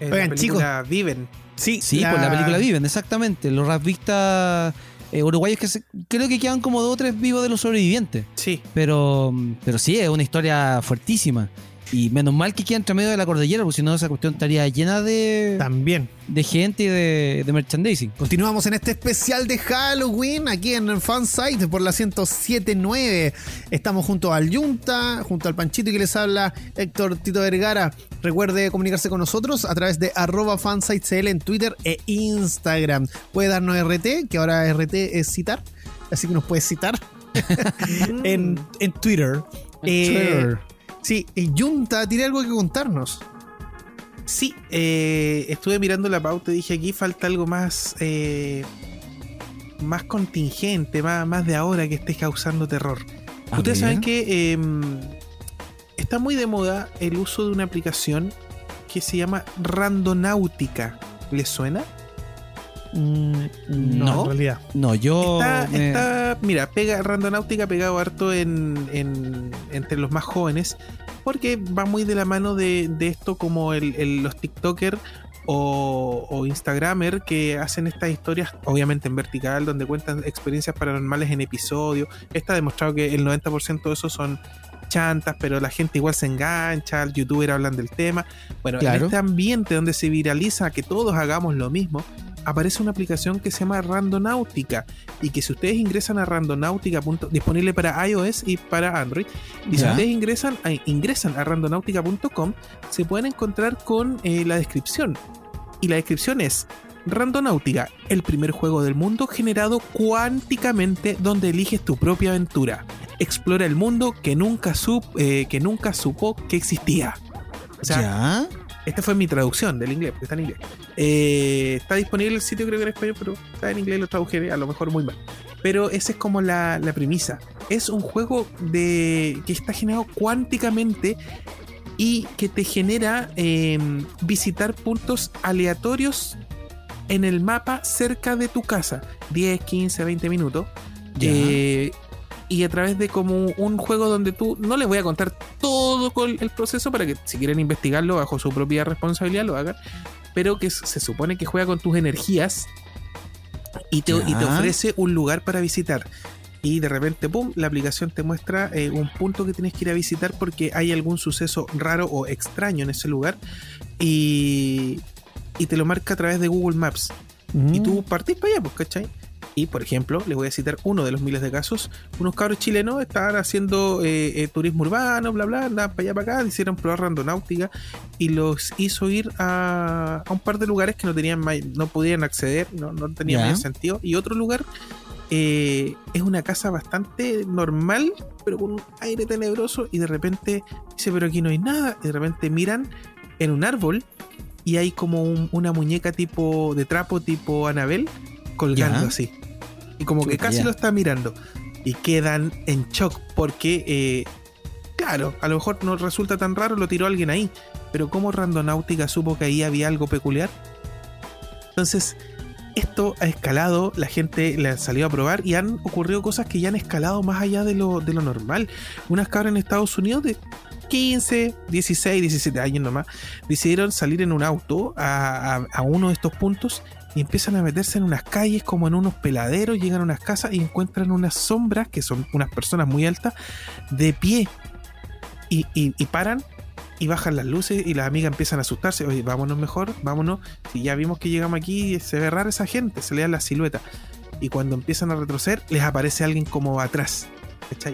Oigan, la película Viven. Sí, Sí, pues la película Viven, exactamente. Los rugbyistas eh, uruguayos que se- creo que quedan como dos o tres vivos de los sobrevivientes. Sí. Pero, pero sí, es una historia fuertísima. Y menos mal que queda entre medio de la cordillera, porque si no esa cuestión estaría llena de, También. de gente y de, de merchandising. Continuamos en este especial de Halloween aquí en el Fansite por la 1079. Estamos junto al Yunta, junto al Panchito y que les habla Héctor Tito Vergara. Recuerde comunicarse con nosotros a través de arroba fansitecl en Twitter e Instagram. Puede darnos RT, que ahora RT es citar, así que nos puede citar en, en Twitter. Eh, Sí, Yunta tiene algo que contarnos. Sí, eh, estuve mirando la pauta y dije aquí falta algo más eh, más contingente, más, más de ahora que esté causando terror. A Ustedes saben que eh, está muy de moda el uso de una aplicación que se llama Randonáutica. ¿Les suena? Mm, no, No. en realidad. No, yo. Está, me- está- mira, pega Randonáutica ha pegado harto en, en- entre los más jóvenes porque va muy de la mano de, de esto como el, el- los TikToker o, o Instagramer que hacen estas historias, obviamente en vertical, donde cuentan experiencias paranormales en episodio. Está demostrado que el 90% de esos son chantas, pero la gente igual se engancha, los youtubers hablan del tema. Bueno, Claro. en este ambiente donde se viraliza que todos hagamos lo mismo, aparece una aplicación que se llama Randonáutica y que si ustedes ingresan a randonáutica. disponible para iOS y para Android y si ustedes ingresan a, ingresan a randonáutica.com se pueden encontrar con eh, la descripción y la descripción es Randonáutica, el primer juego del mundo generado cuánticamente donde eliges tu propia aventura. Explora el mundo que nunca, sup- eh, que nunca supo que existía. O sea, ¿Ya? Esta fue mi traducción del inglés, porque está en inglés. Eh, está disponible el sitio, creo que en español, pero está en inglés, lo traduje a lo mejor muy mal. Pero esa es como la, la premisa. Es un juego de que está generado cuánticamente y que te genera eh, visitar puntos aleatorios en el mapa cerca de tu casa. 10, 15, 20 minutos. Eh, y a través de como un juego donde tú no les voy a contar todo con el proceso para que si quieren investigarlo bajo su propia responsabilidad lo hagan, pero que se supone que juega con tus energías y te, y te Ya. ofrece un lugar para visitar. Y de repente, pum, la aplicación te muestra eh, un punto que tienes que ir a visitar porque hay algún suceso raro o extraño en ese lugar. Y, y te lo marca a través de Google Maps. Y tú partís para allá, pues, ¿cachai? Y, por ejemplo, les voy a citar uno de los miles de casos. Unos cabros chilenos estaban haciendo eh, eh, turismo urbano, bla, bla, andaban para allá, para acá, hicieron probar randonáutica y los hizo ir a, a un par de lugares que no tenían no podían acceder, no, no tenía mayor sentido. Y otro lugar eh, es una casa bastante normal, pero con un aire tenebroso. Y de repente dice, pero aquí no hay nada. Y de repente miran en un árbol y hay como un- una muñeca tipo de trapo, tipo Anabel, colgando así. Y como que casi ya. lo está mirando. Y quedan en shock porque, eh, claro, a lo mejor no resulta tan raro, lo tiró alguien ahí. Pero como Randonáutica supo que ahí había algo peculiar. Entonces, esto ha escalado, la gente le ha salido a probar y han ocurrido cosas que ya han escalado más allá de lo, de lo normal. Unas cabras en Estados Unidos de 15, 16, 17 años nomás, decidieron salir en un auto a, a- a uno de estos puntos y empiezan a meterse en unas calles como en unos peladeros, llegan a unas casas y encuentran unas sombras, que son unas personas muy altas, de pie. Y, y- paran y bajan las luces y las amigas empiezan a asustarse. Oye, vámonos mejor, vámonos. Si ya vimos que llegamos aquí, se ve rara esa gente, se le da la silueta. Y cuando empiezan a retroceder, les aparece alguien como atrás.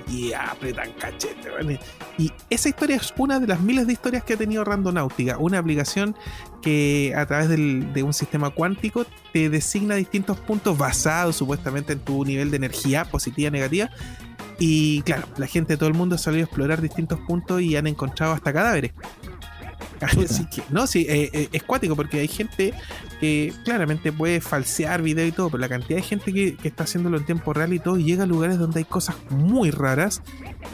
Y apretan cachete, weón. Y esa historia es una de las miles de historias que ha tenido Randonáutica, una aplicación que a través de un sistema cuántico te designa distintos puntos basados supuestamente en tu nivel de energía positiva, negativa. Y claro, la gente de todo el mundo ha salido a explorar distintos puntos y han encontrado hasta cadáveres. Así que, no, sí, eh, eh, es cuático porque hay gente que claramente puede falsear video y todo, pero la cantidad de gente que, que está haciéndolo en tiempo real y todo, y llega a lugares donde hay cosas muy raras.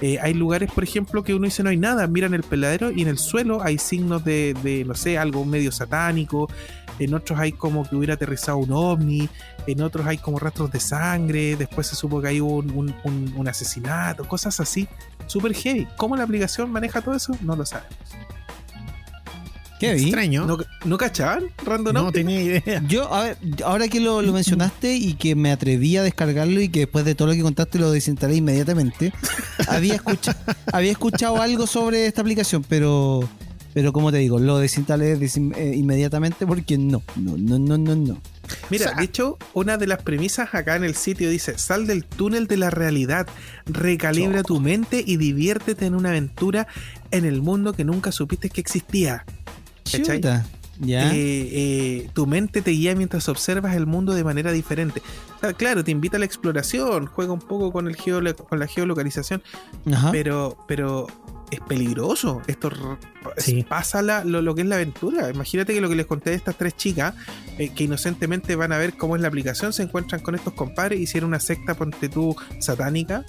Eh, hay lugares, por ejemplo, que uno dice no hay nada, miran el peladero y en el suelo hay signos de, de, no sé, algo medio satánico. En otros hay como que hubiera aterrizado un ovni, en otros hay como rastros de sangre, después se supo que hay un, un- un- un asesinato, cosas así. Super heavy. ¿Cómo la aplicación maneja todo eso? No lo sabemos. ¿Qué vi? Extraño. ¿No, ¿no cachaban? Random no tenía idea. Yo, a ver, ahora que lo, lo mencionaste y que me atreví a descargarlo y que después de todo lo que contaste lo desinstalé inmediatamente, había, escucha- había escuchado algo sobre esta aplicación, pero pero como te digo, lo desinstalé desin- eh, inmediatamente porque no, no, no, no, no, no. Mira, O sea, de hecho, una de las premisas acá en el sitio dice: sal del túnel de la realidad, recalibra tu mente y diviértete en una aventura en el mundo que nunca supiste que existía. ¿Cachai? Chuta, ya. Eh, eh, tu mente te guía mientras observas el mundo de manera diferente. O sea, claro, te invita a la exploración, juega un poco con, el geolo- con la geolocalización, Ajá. pero, pero es peligroso. Esto Sí. pasa la- lo, lo que es la aventura. Imagínate que lo que les conté de estas tres chicas, eh, que inocentemente van a ver cómo es la aplicación, se encuentran con estos compadres, hicieron una secta, ponte tú, satánica.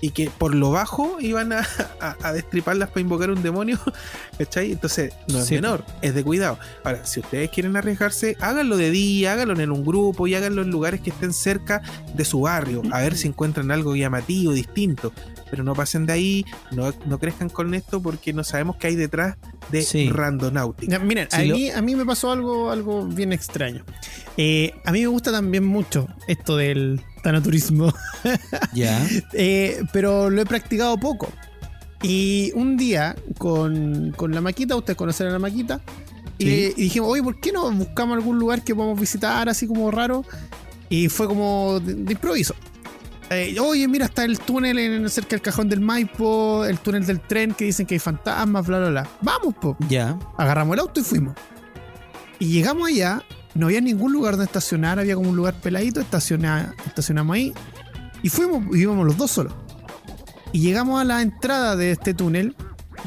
Y que por lo bajo iban a, a- a destriparlas para invocar un demonio. ¿Cachai? Entonces, no es Sí. menor, es de cuidado. Ahora, si ustedes quieren arriesgarse, háganlo de día, háganlo en un grupo y háganlo en lugares que estén cerca de su barrio, a ver si encuentran algo llamativo, distinto. Pero no pasen de ahí, no, no crezcan con esto porque no sabemos qué hay detrás de Sí. Randonáutica. Ya, miren, Sí, a, mí, a mí me pasó algo, algo bien extraño. Eh, a mí me gusta también mucho esto del tanaturismo, Ya. eh, pero lo he practicado poco. Y un día con, con la maquita, ustedes conocen a la maquita, y, Sí. y dijimos, oye, ¿por qué no buscamos algún lugar que podamos visitar así como raro? Y fue como de, de improviso. Eh, oye, mira, está el túnel en, cerca del cajón del Maipo, el túnel del tren que dicen que hay fantasmas, bla, bla, bla. Vamos, po Ya. agarramos el auto y fuimos. Y llegamos allá, no había ningún lugar donde estacionar, había como un lugar peladito, estaciona- estacionamos ahí y fuimos, y íbamos los dos solos. Y llegamos a la entrada de este túnel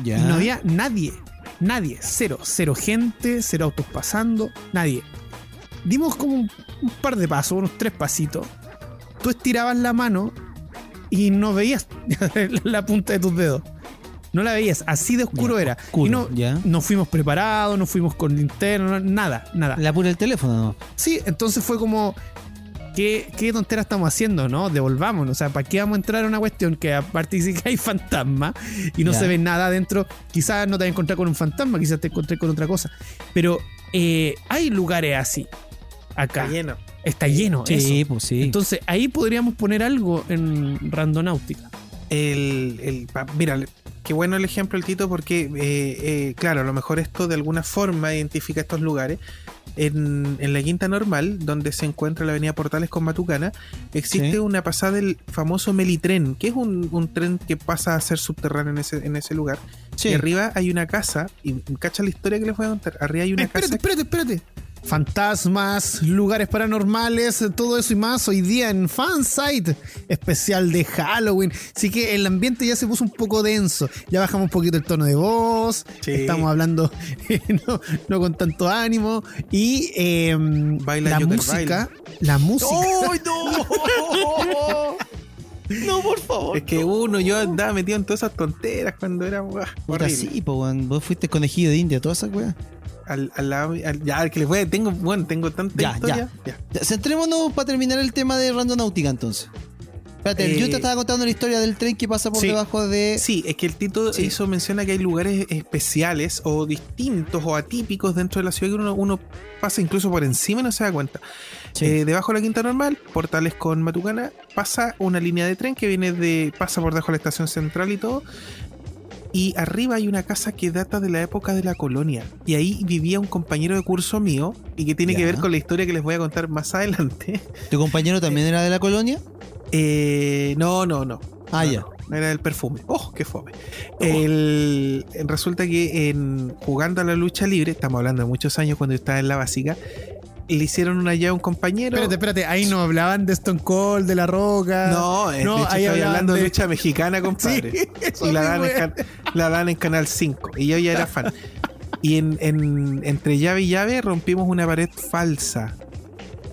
Ya. y no había nadie, nadie, cero, cero gente, cero autos pasando, nadie. Dimos como un, un par de pasos, unos tres pasitos. Tú estirabas la mano y no veías la punta de tus dedos. No la veías, así de oscuro Ya, era. oscuro, y no, ya. no fuimos preparados, no fuimos con linterna, nada, nada. La pura el teléfono, ¿no? Sí, entonces fue como, ¿qué, qué tontera estamos haciendo, no? Devolvámonos. O sea, ¿para qué vamos a entrar a una cuestión que aparte dice que hay fantasma y no Ya. se ve nada adentro? Quizás no te vas a encontrar con un fantasma, quizás te encontré con otra cosa. Pero eh, hay lugares así, acá. Está lleno. Está lleno. Sí, eso. pues sí. Entonces ahí podríamos poner algo en randonáutica. El, el- mira, qué bueno el ejemplo el Tito porque, eh, eh, claro, a lo mejor esto de alguna forma identifica estos lugares. En, en la quinta normal, donde se encuentra la avenida Portales con Matucana, existe Sí. una pasada del famoso Melitren, que es un, un tren que pasa a ser subterráneo en ese, en ese lugar. Sí. Y arriba hay una casa, y cacha la historia que les voy a contar. Arriba hay una espérate, casa. espérate, espérate. Fantasmas, lugares paranormales, todo eso y más hoy día en Fansite, especial de Halloween. Así que el ambiente ya se puso un poco denso. Ya bajamos un poquito el tono de voz. Sí. Estamos hablando no, no con tanto ánimo. Y eh, Baila, la música. baila. La música. ¡Ay, no! no, por favor. Es que uno, yo andaba metido en todas esas tonteras cuando era horrible. sí, pues, weón. Vos fuiste conejillo de India, toda esa weá. Al, al lado- al- ya, al que les voy a, tengo, bueno, tengo tanta Ya, historia. Ya. Ya, Centrémonos para terminar el tema de Randonáutica entonces. Espérate, Eh, yo te estaba contando la historia del tren que pasa por sí. debajo de. Sí, es que el Tito Sí. hizo menciona que hay lugares especiales o distintos o atípicos dentro de la ciudad que uno, uno pasa incluso por encima y no se da cuenta. Sí. Eh, debajo de la quinta normal, portales con Matucana, pasa una línea de tren que viene de. pasa por debajo de la estación central y todo. Y arriba hay una casa que data de la época de la colonia. Y ahí vivía un compañero de curso mío y que tiene Ya. que ver con la historia que les voy a contar más adelante. ¿Tu compañero también era de la colonia? Eh, no, no, no. Ah, No, ya. no, era del perfume. ¡Oh, qué fome! El, resulta que en, jugando a la lucha libre, estamos hablando de muchos años cuando yo estaba en la básica, le hicieron una llave a un compañero. Espérate, espérate, ahí no hablaban de Stone Cold, de La Roca. No, eh, No, de hecho ahí estoy hablando de de- lucha mexicana, compadre. Sí, y la dan, en, can- la dan en Canal 5. Y yo ya era fan. Y en, en- entre llave y llave rompimos una pared falsa.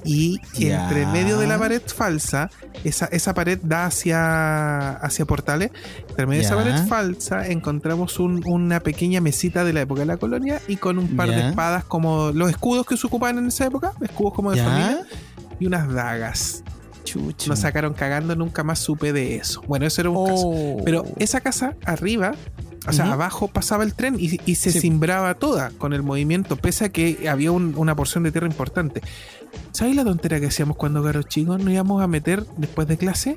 Y entre medio de la pared falsa, esa, esa pared da hacia, hacia portales. Entre medio de esa pared falsa encontramos un- una pequeña mesita de la época de la colonia y con un par de espadas como los escudos que se ocupaban en esa época, escudos como de familia, y unas dagas. Chucho. Nos sacaron cagando, nunca más supe de eso. Bueno, eso era un caso. Oh. Pero esa casa arriba, o sea, abajo pasaba el tren y, y se Sí. cimbraba toda con el movimiento, pese a que había un- una porción de tierra importante. ¿Sabes la tontera que hacíamos cuando caros chicos? Nos íbamos a meter después de clase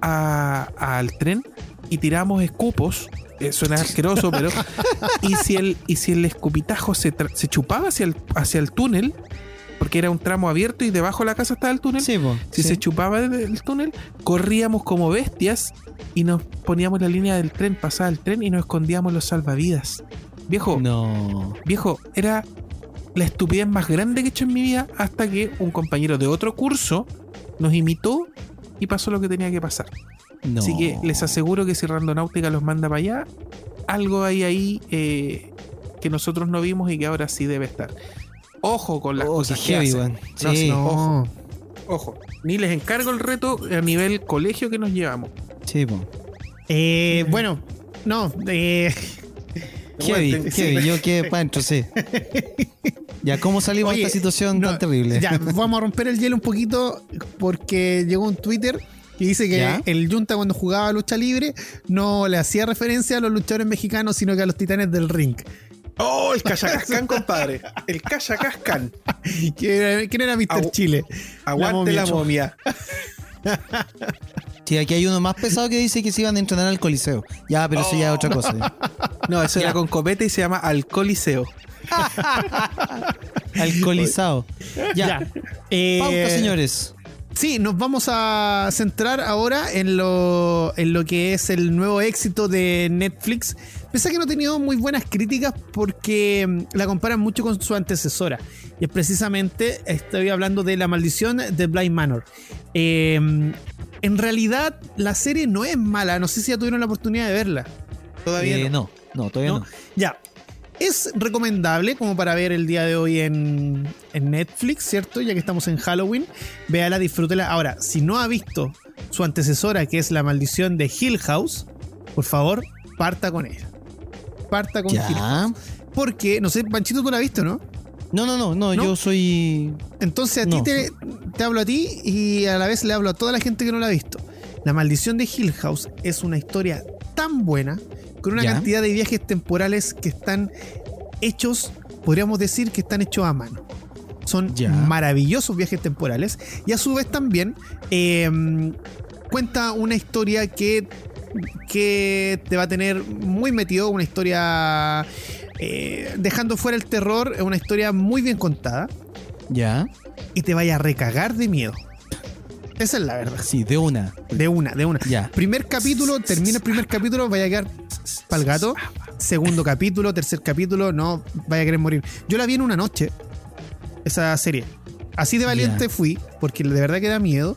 a- al tren y tiramos escupos. Eh, suena asqueroso, pero. y, si el, y si el escupitajo se, se chupaba hacia el, hacia el túnel, porque era un tramo abierto y debajo de la casa estaba el túnel, Sí, po. si Sí. se chupaba el, el túnel, corríamos como bestias y nos poníamos la línea del tren, pasaba el tren y nos escondíamos los salvavidas. Viejo, No. viejo, era la estupidez más grande que he hecho en mi vida hasta que un compañero de otro curso nos imitó y pasó lo que tenía que pasar. No. Así que les aseguro que si Randonáutica los manda para allá, algo hay ahí eh, que nosotros no vimos y que ahora sí debe estar. Ojo con las Oh, cosas que heavy, hacen. weón. No, Sí. sí, No. ojo. Ojo, ni les encargo el reto a nivel colegio que nos llevamos. Sí, po. Eh, bueno, no. Eh, Heavy, heavy. Yo quedé para adentro, sí. Ya, ¿cómo salimos Oye, de esta situación no, tan terrible? Ya, vamos a romper el hielo un poquito porque llegó un Twitter que dice que ¿Ya? el Junta cuando jugaba lucha libre no le hacía referencia a los luchadores mexicanos, sino que a los titanes del ring. Oh, el Cachacascán, compadre. El Cachacascán. ¿Quién quién era Mr. Agu- Chile? Aguante la momia. Sí, aquí hay uno más pesado que dice que se iban a entrenar al coliseo. Ya, pero eso ya es otra cosa. No, eso era con copete y se llama alcoholiseo. Alcoholizado. Ya. Eh, Pauta, señores. Sí, nos vamos a centrar ahora en lo, en lo que es el nuevo éxito de Netflix. Pese a que no ha tenido muy buenas críticas porque mm, la comparan mucho con su antecesora. Y es precisamente, estoy hablando de La Maldición de Blind Manor. Eh, en realidad, la serie no es mala. No sé si ya tuvieron la oportunidad de verla. Todavía Eh, no. no. no, todavía no. ¿no? Ya. Es recomendable como para ver el día de hoy en, en Netflix, ¿cierto? Ya que estamos en Halloween. Véala, disfrútela. Ahora, si no ha visto su antecesora, que es La Maldición de Hill House, por favor, parta con ella. Parta con. Porque, no sé, Panchito, tú la has visto, ¿no? No, no, no, no, ¿No? yo soy. Entonces a No. ti te, te hablo a ti y a la vez le hablo a toda la gente que no la ha visto. La maldición de Hill House es una historia tan buena, con una Ya. cantidad de viajes temporales que están hechos, podríamos decir que están hechos a mano. Son Ya. maravillosos viajes temporales y a su vez también eh, cuenta una historia que, que te va a tener muy metido, una historia eh, dejando fuera el terror, es una historia muy bien contada Ya. y te vaya a recagar de miedo. Esa es la verdad. Sí, de una. De una, de una. Ya. Primer capítulo, termina el primer capítulo, vaya a quedar para el gato. Segundo capítulo, tercer capítulo, no, vaya a querer morir. Yo la vi en una noche, esa serie. Así de valiente fui, porque de verdad que da miedo.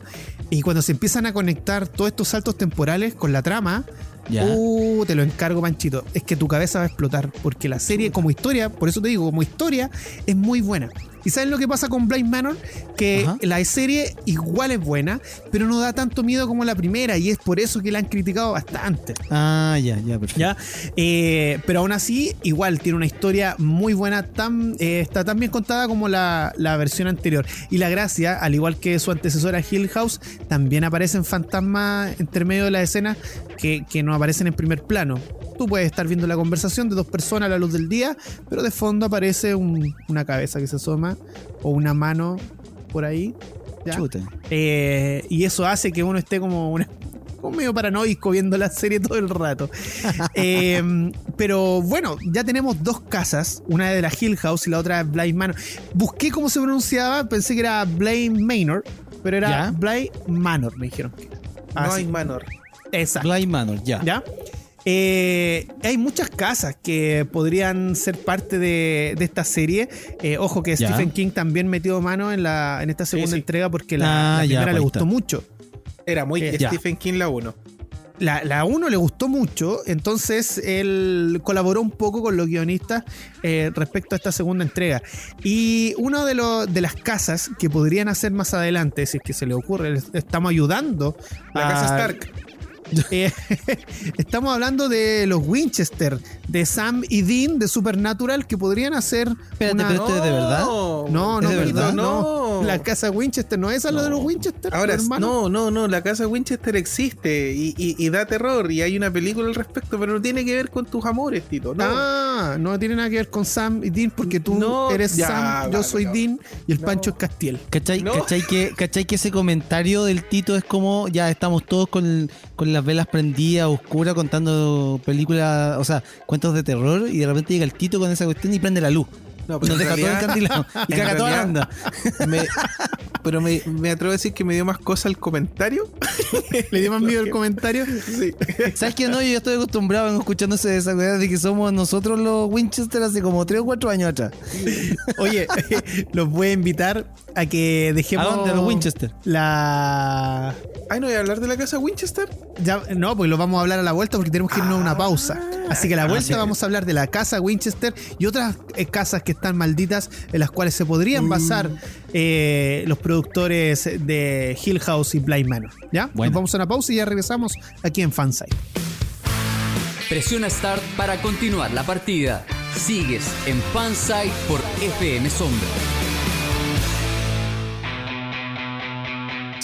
Y cuando se empiezan a conectar todos estos saltos temporales con la trama, Ya. uh, te lo encargo, Panchito. Es que tu cabeza va a explotar, porque la serie como historia, por eso te digo, como historia, es muy buena. ¿Y sabes lo que pasa con Blind Manor? Que Ajá. la serie igual es buena, pero no da tanto miedo como la primera, y es por eso que la han criticado bastante. Ah, ya, ya, perfecto. ¿Ya? Eh, pero aún así, igual tiene una historia muy buena, tan, eh, está tan bien contada como la, la versión anterior. Y la gracia, al igual que su antecesora Hill House, también aparecen fantasmas entre medio de la escena que, que no aparecen en primer plano. Tú puedes estar viendo la conversación de dos personas a la luz del día, pero de fondo aparece un- una cabeza que se asoma o una mano por ahí. ¿ya? Eh, y eso hace que uno esté como, una- como medio paranoico viendo la serie todo el rato. Eh, pero bueno, ya tenemos dos casas, una de la Hill House y la otra de Blind Manor. Busqué cómo se pronunciaba, pensé que era Blind Manor, pero era Ya. Blind Manor, me dijeron. No Así. hay manor. Exacto. Bly Manor, ya. ¿Ya? Eh, hay muchas casas que podrían ser parte de, de esta serie. Eh, ojo que Ya. Stephen King también metió mano en, la, en esta segunda sí. entrega porque la, Ah, la primera le gustó mucho. Era muy Eh. Stephen King la 1. La, la uno le gustó mucho, entonces él colaboró un poco con los guionistas eh, respecto a esta segunda entrega. Y una de, los- de las casas que podrían hacer más adelante, si es que se le ocurre, estamos ayudando. La a- casa Stark. Eh, estamos hablando de los Winchester, de Sam y Dean de Supernatural, que podrían hacer. Espérate, una- pero este es de verdad. No, no, ¿Es de verdad? no. La casa Winchester, ¿no es esa la de los Winchester? Ahora, hermano? no, no, no, la casa Winchester existe y, y- y da terror y hay una película al respecto, pero no tiene que ver con tus amores, Tito. No. Ah, no tiene nada que ver con Sam y Dean porque tú No, eres ya, Sam, yo soy no. Dean y el No. Pancho es Castiel. ¿Cachai, No. cachai que, ¿Cachai que ese comentario del Tito es como ya estamos todos con, con las velas prendidas, oscuras, contando películas, o sea, cuentos de terror y de repente llega el Tito con esa cuestión y prende la luz. No, pero nos deja todo realidad- encantilado y caga toda la banda. me- pero me, me atrevo a decir que me dio más cosa el comentario. ¿Le dio más miedo el comentario? Sí. ¿Sabes qué? No, yo ya estoy acostumbrado a escuchándose esa weá de que somos nosotros los Winchester hace como 3 o 4 años atrás. Oye, los voy a invitar a que dejemos. ¿A dónde? ¿A los Winchester? La. Ay, no voy a hablar de la casa Winchester. Ya, no, pues lo vamos a hablar a la vuelta porque tenemos que irnos a una pausa. Así que a la Ah, vuelta vamos a hablar de la casa Winchester y otras eh, casas que están malditas en las cuales se podrían basar eh, los productores de Hill House y Blind Manor. ¿Ya? Bueno. Nos vamos a una pausa y ya regresamos aquí en Fanside. Presiona Start para continuar la partida. Sigues en Fanside por FM Sombra.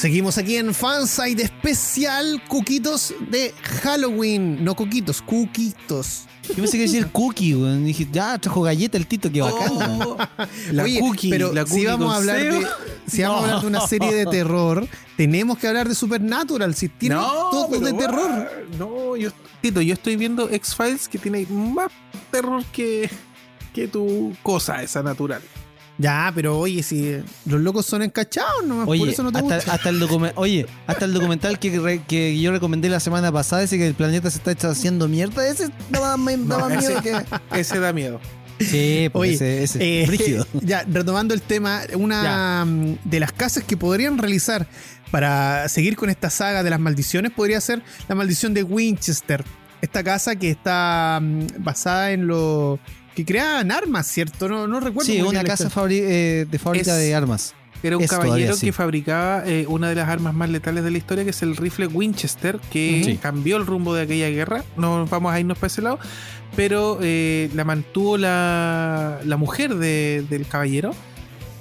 Seguimos aquí en Fanside especial Cuquitos de Halloween. No Cuquitos, Cuquitos. Yo pensé que decir cookie. Dije, ya, trajo galleta el Tito, qué bacán. Oh, la Oye, cookie, pero la si cookie vamos a hablar de si vamos a hablar de una serie de terror, tenemos que hablar de Supernatural, si tiene todo pero de terror. No, yo, Tito, yo estoy viendo X-Files que tiene más terror que, que tu cosa esa natural. Ya, pero oye, si los locos son encachados, no por Oye, eso no te hasta, gusta. hasta el documen- Oye, hasta el documental que, re- que yo recomendé la semana pasada, ese que el planeta se está haciendo mierda, ese daba, me- daba No, miedo ese- que. Ese da miedo. Sí, pues Oye, ese, ese Eh, brígido. ya, retomando el tema, una mm, de las casas que podrían realizar para seguir con esta saga de las maldiciones podría ser la maldición de Winchester. Esta casa que está mm, basada en lo que creaban armas, ¿cierto? No, no recuerdo. Sí, una casa fabri- eh, de fábrica Es- de armas. Era un Es caballero que fabricaba eh, una de las armas más letales de la historia, que es el rifle Winchester, que Sí. cambió el rumbo de aquella guerra. No vamos a irnos para ese lado, pero eh, la mantuvo la, la mujer de- del caballero.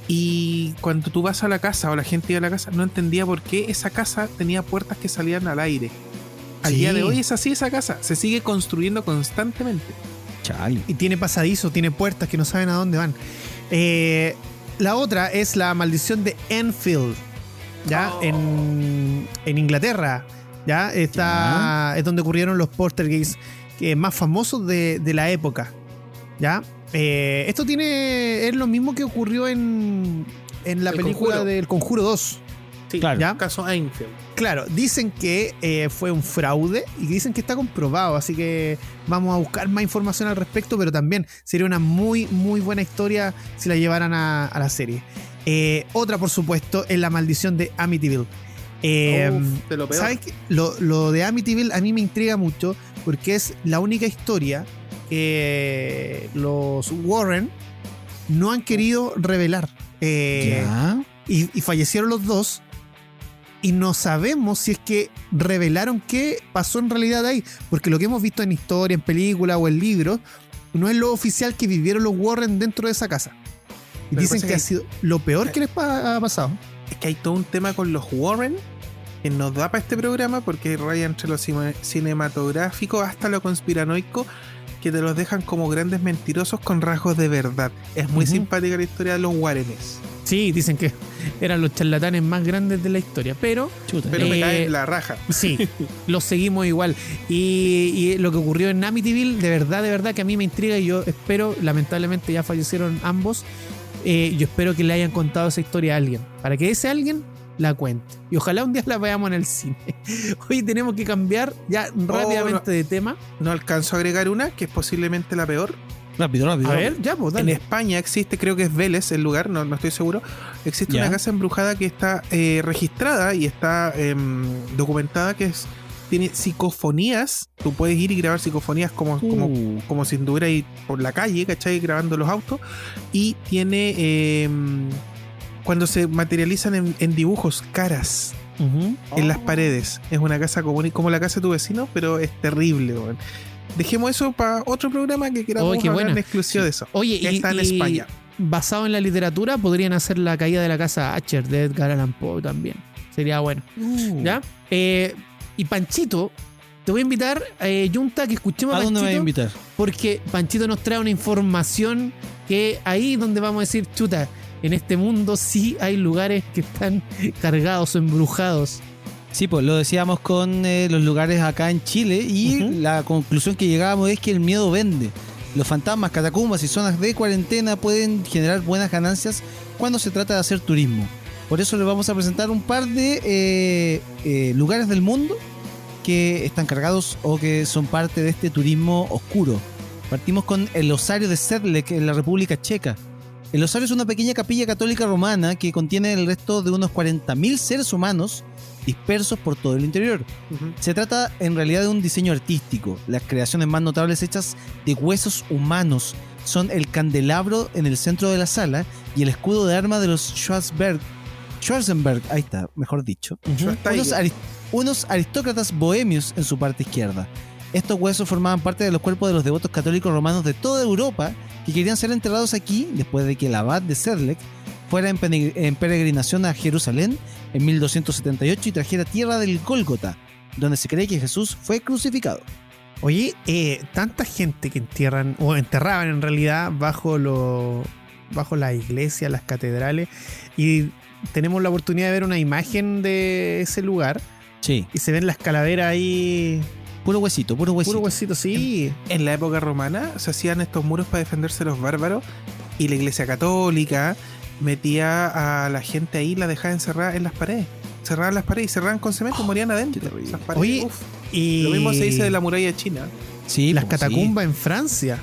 Y cuando tú vas a la casa o la gente iba a la casa, no entendía por qué esa casa tenía puertas que salían al aire. Al Sí. día de hoy es así esa casa, se sigue construyendo constantemente. Chale. Y tiene pasadizo, tiene puertas que no saben a dónde van. Eh, la otra es la maldición de Enfield, ¿ya? Oh. En, en Inglaterra, ¿ya? Está, Es donde ocurrieron los poltergeists que más famosos de, de la época, ¿ya? Eh, esto tiene... es lo mismo que ocurrió en, en la El película Conjuro. del Conjuro 2. Sí, Claro. ¿Ya? caso Einfield. Claro, dicen que eh, fue un fraude y dicen que está comprobado, así que vamos a buscar más información al respecto, pero también sería una muy, muy buena historia si la llevaran a, a la serie. Eh, otra, por supuesto, es la maldición de Amityville. Eh, Uf, de lo peor. ¿Sabes qué? Lo, lo de Amityville a mí me intriga mucho porque es la única historia que los Warren no han querido revelar. Eh, y fallecieron los dos. Y no sabemos si es que revelaron qué pasó en realidad ahí. Porque lo que hemos visto en historia, en película o en libros, no es lo oficial que vivieron los Warren dentro de esa casa. Y dicen que, ha sido lo peor que les ha pasado. es que hay todo un tema con los Warren que nos da para este programa porque raya entre lo cine- cinematográfico hasta lo conspiranoico que te los dejan como grandes mentirosos con rasgos de verdad. Es muy simpática la historia de los Warrenes. Sí, dicen que eran los charlatanes más grandes de la historia. Pero Chuta. Pero me Eh, cae la raja. Sí, los seguimos igual. Y, y lo que ocurrió en Amityville, de verdad, de verdad que a mí me intriga y yo espero, lamentablemente ya fallecieron ambos, eh, yo espero que le hayan contado esa historia a alguien, para que ese alguien la cuente. Y ojalá un día la veamos en el cine. Hoy tenemos que cambiar ya rápidamente de tema. No alcanzo a agregar una, que es posiblemente la peor. Rápido, rápido. A ver, ya, pues En dale. España existe, creo que es Vélez el lugar, no, no estoy seguro. Existe Ya. una casa embrujada que está eh, registrada y está em, documentada que es tiene psicofonías. Tú puedes ir y grabar psicofonías como, como, Uh, como si anduviera ahí por la calle, ¿cachai? Grabando los autos. Y tiene. em, cuando se materializan en, en dibujos, caras en las paredes. Es una casa común como la casa de tu vecino, pero es terrible, weón. Dejemos eso para otro programa que queramos Oh, hablar buena. en exclusivo de eso. Oye, Que y, está en y España. basado en la literatura, podrían hacer la caída de la casa Hatcher de Edgar Allan Poe también. Sería bueno. uh. ¿Ya? Eh, y Panchito, te voy a invitar, eh, Junta, que escuchemos a, ¿A dónde me va a invitar? porque Panchito nos trae una información que ahí donde vamos a decir, chuta, en este mundo sí hay lugares que están cargados o embrujados. Sí, pues lo decíamos con eh, los lugares acá en Chile y la conclusión que llegábamos es que el miedo vende. Los fantasmas, catacumbas y zonas de cuarentena pueden generar buenas ganancias cuando se trata de hacer turismo. Por eso les vamos a presentar un par de eh, eh, lugares del mundo que están cargados o que son parte de este turismo oscuro. Partimos con el Osario de Sedlec en la República Checa. El Osario es una pequeña capilla católica romana que contiene el resto de unos 40.000 seres humanos dispersos por todo el interior. Se trata en realidad de un diseño artístico. Las creaciones más notables hechas de huesos humanos son el candelabro en el centro de la sala y el escudo de arma de los Schwarzberg. Schwarzenberg, ahí está, mejor dicho. Schwarzenegger. Unos, aris- unos aristócratas bohemios en su parte izquierda. Estos huesos formaban parte de los cuerpos de los devotos católicos romanos de toda Europa que querían ser enterrados aquí después de que el abad de Sedlec fuera en, peregrinación a Jerusalén en 1278 y trajera tierra del Gólgota, donde se cree que Jesús fue crucificado. Oye, eh, tanta gente que entierran, o enterraban en realidad, bajo lo, bajo las iglesias, las catedrales, y tenemos la oportunidad de ver una imagen de ese lugar, Sí, y se ven las calaveras ahí, puro huesito, puro huesito. puro huesito, sí. En la época romana se hacían estos muros para defenderse de los bárbaros y la iglesia católica metía a la gente ahí y la dejaba encerrada en las paredes. Cerraban las paredes y cerraban con cemento, morían adentro. qué terrible. Esas paredes, Oye, uf. Y lo mismo se dice de la muralla china. Sí, las pues, catacumbas en Francia.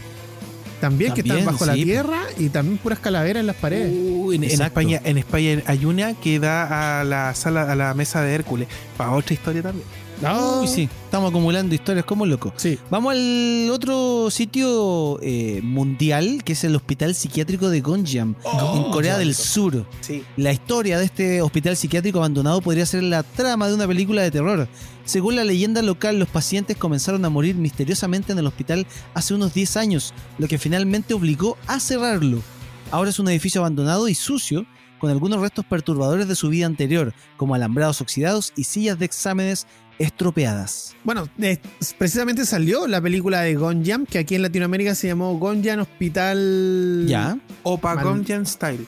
También, que están bajo la tierra y también puras calaveras en las paredes. Uh, en, en. España, en España hay una que da a la sala, a la mesa de Hércules. Para otra historia también. Sí. Uy, sí, estamos acumulando historias como locos. Sí. Vamos al otro sitio eh, mundial, que es el Hospital Psiquiátrico de Gonjam, en Corea del Sur. Sí. La historia de este hospital psiquiátrico abandonado podría ser la trama de una película de terror. Según la leyenda local, los pacientes comenzaron a morir misteriosamente en el hospital hace unos 10 años, lo que finalmente obligó a cerrarlo. Ahora es un edificio abandonado y sucio, con algunos restos perturbadores de su vida anterior, como alambrados oxidados y sillas de exámenes estropeadas. Bueno, eh, precisamente salió la película de Gonjam, que aquí en Latinoamérica se llamó Gonjam Hospital. ¿Ya? Opa Mal- Gonjan Style.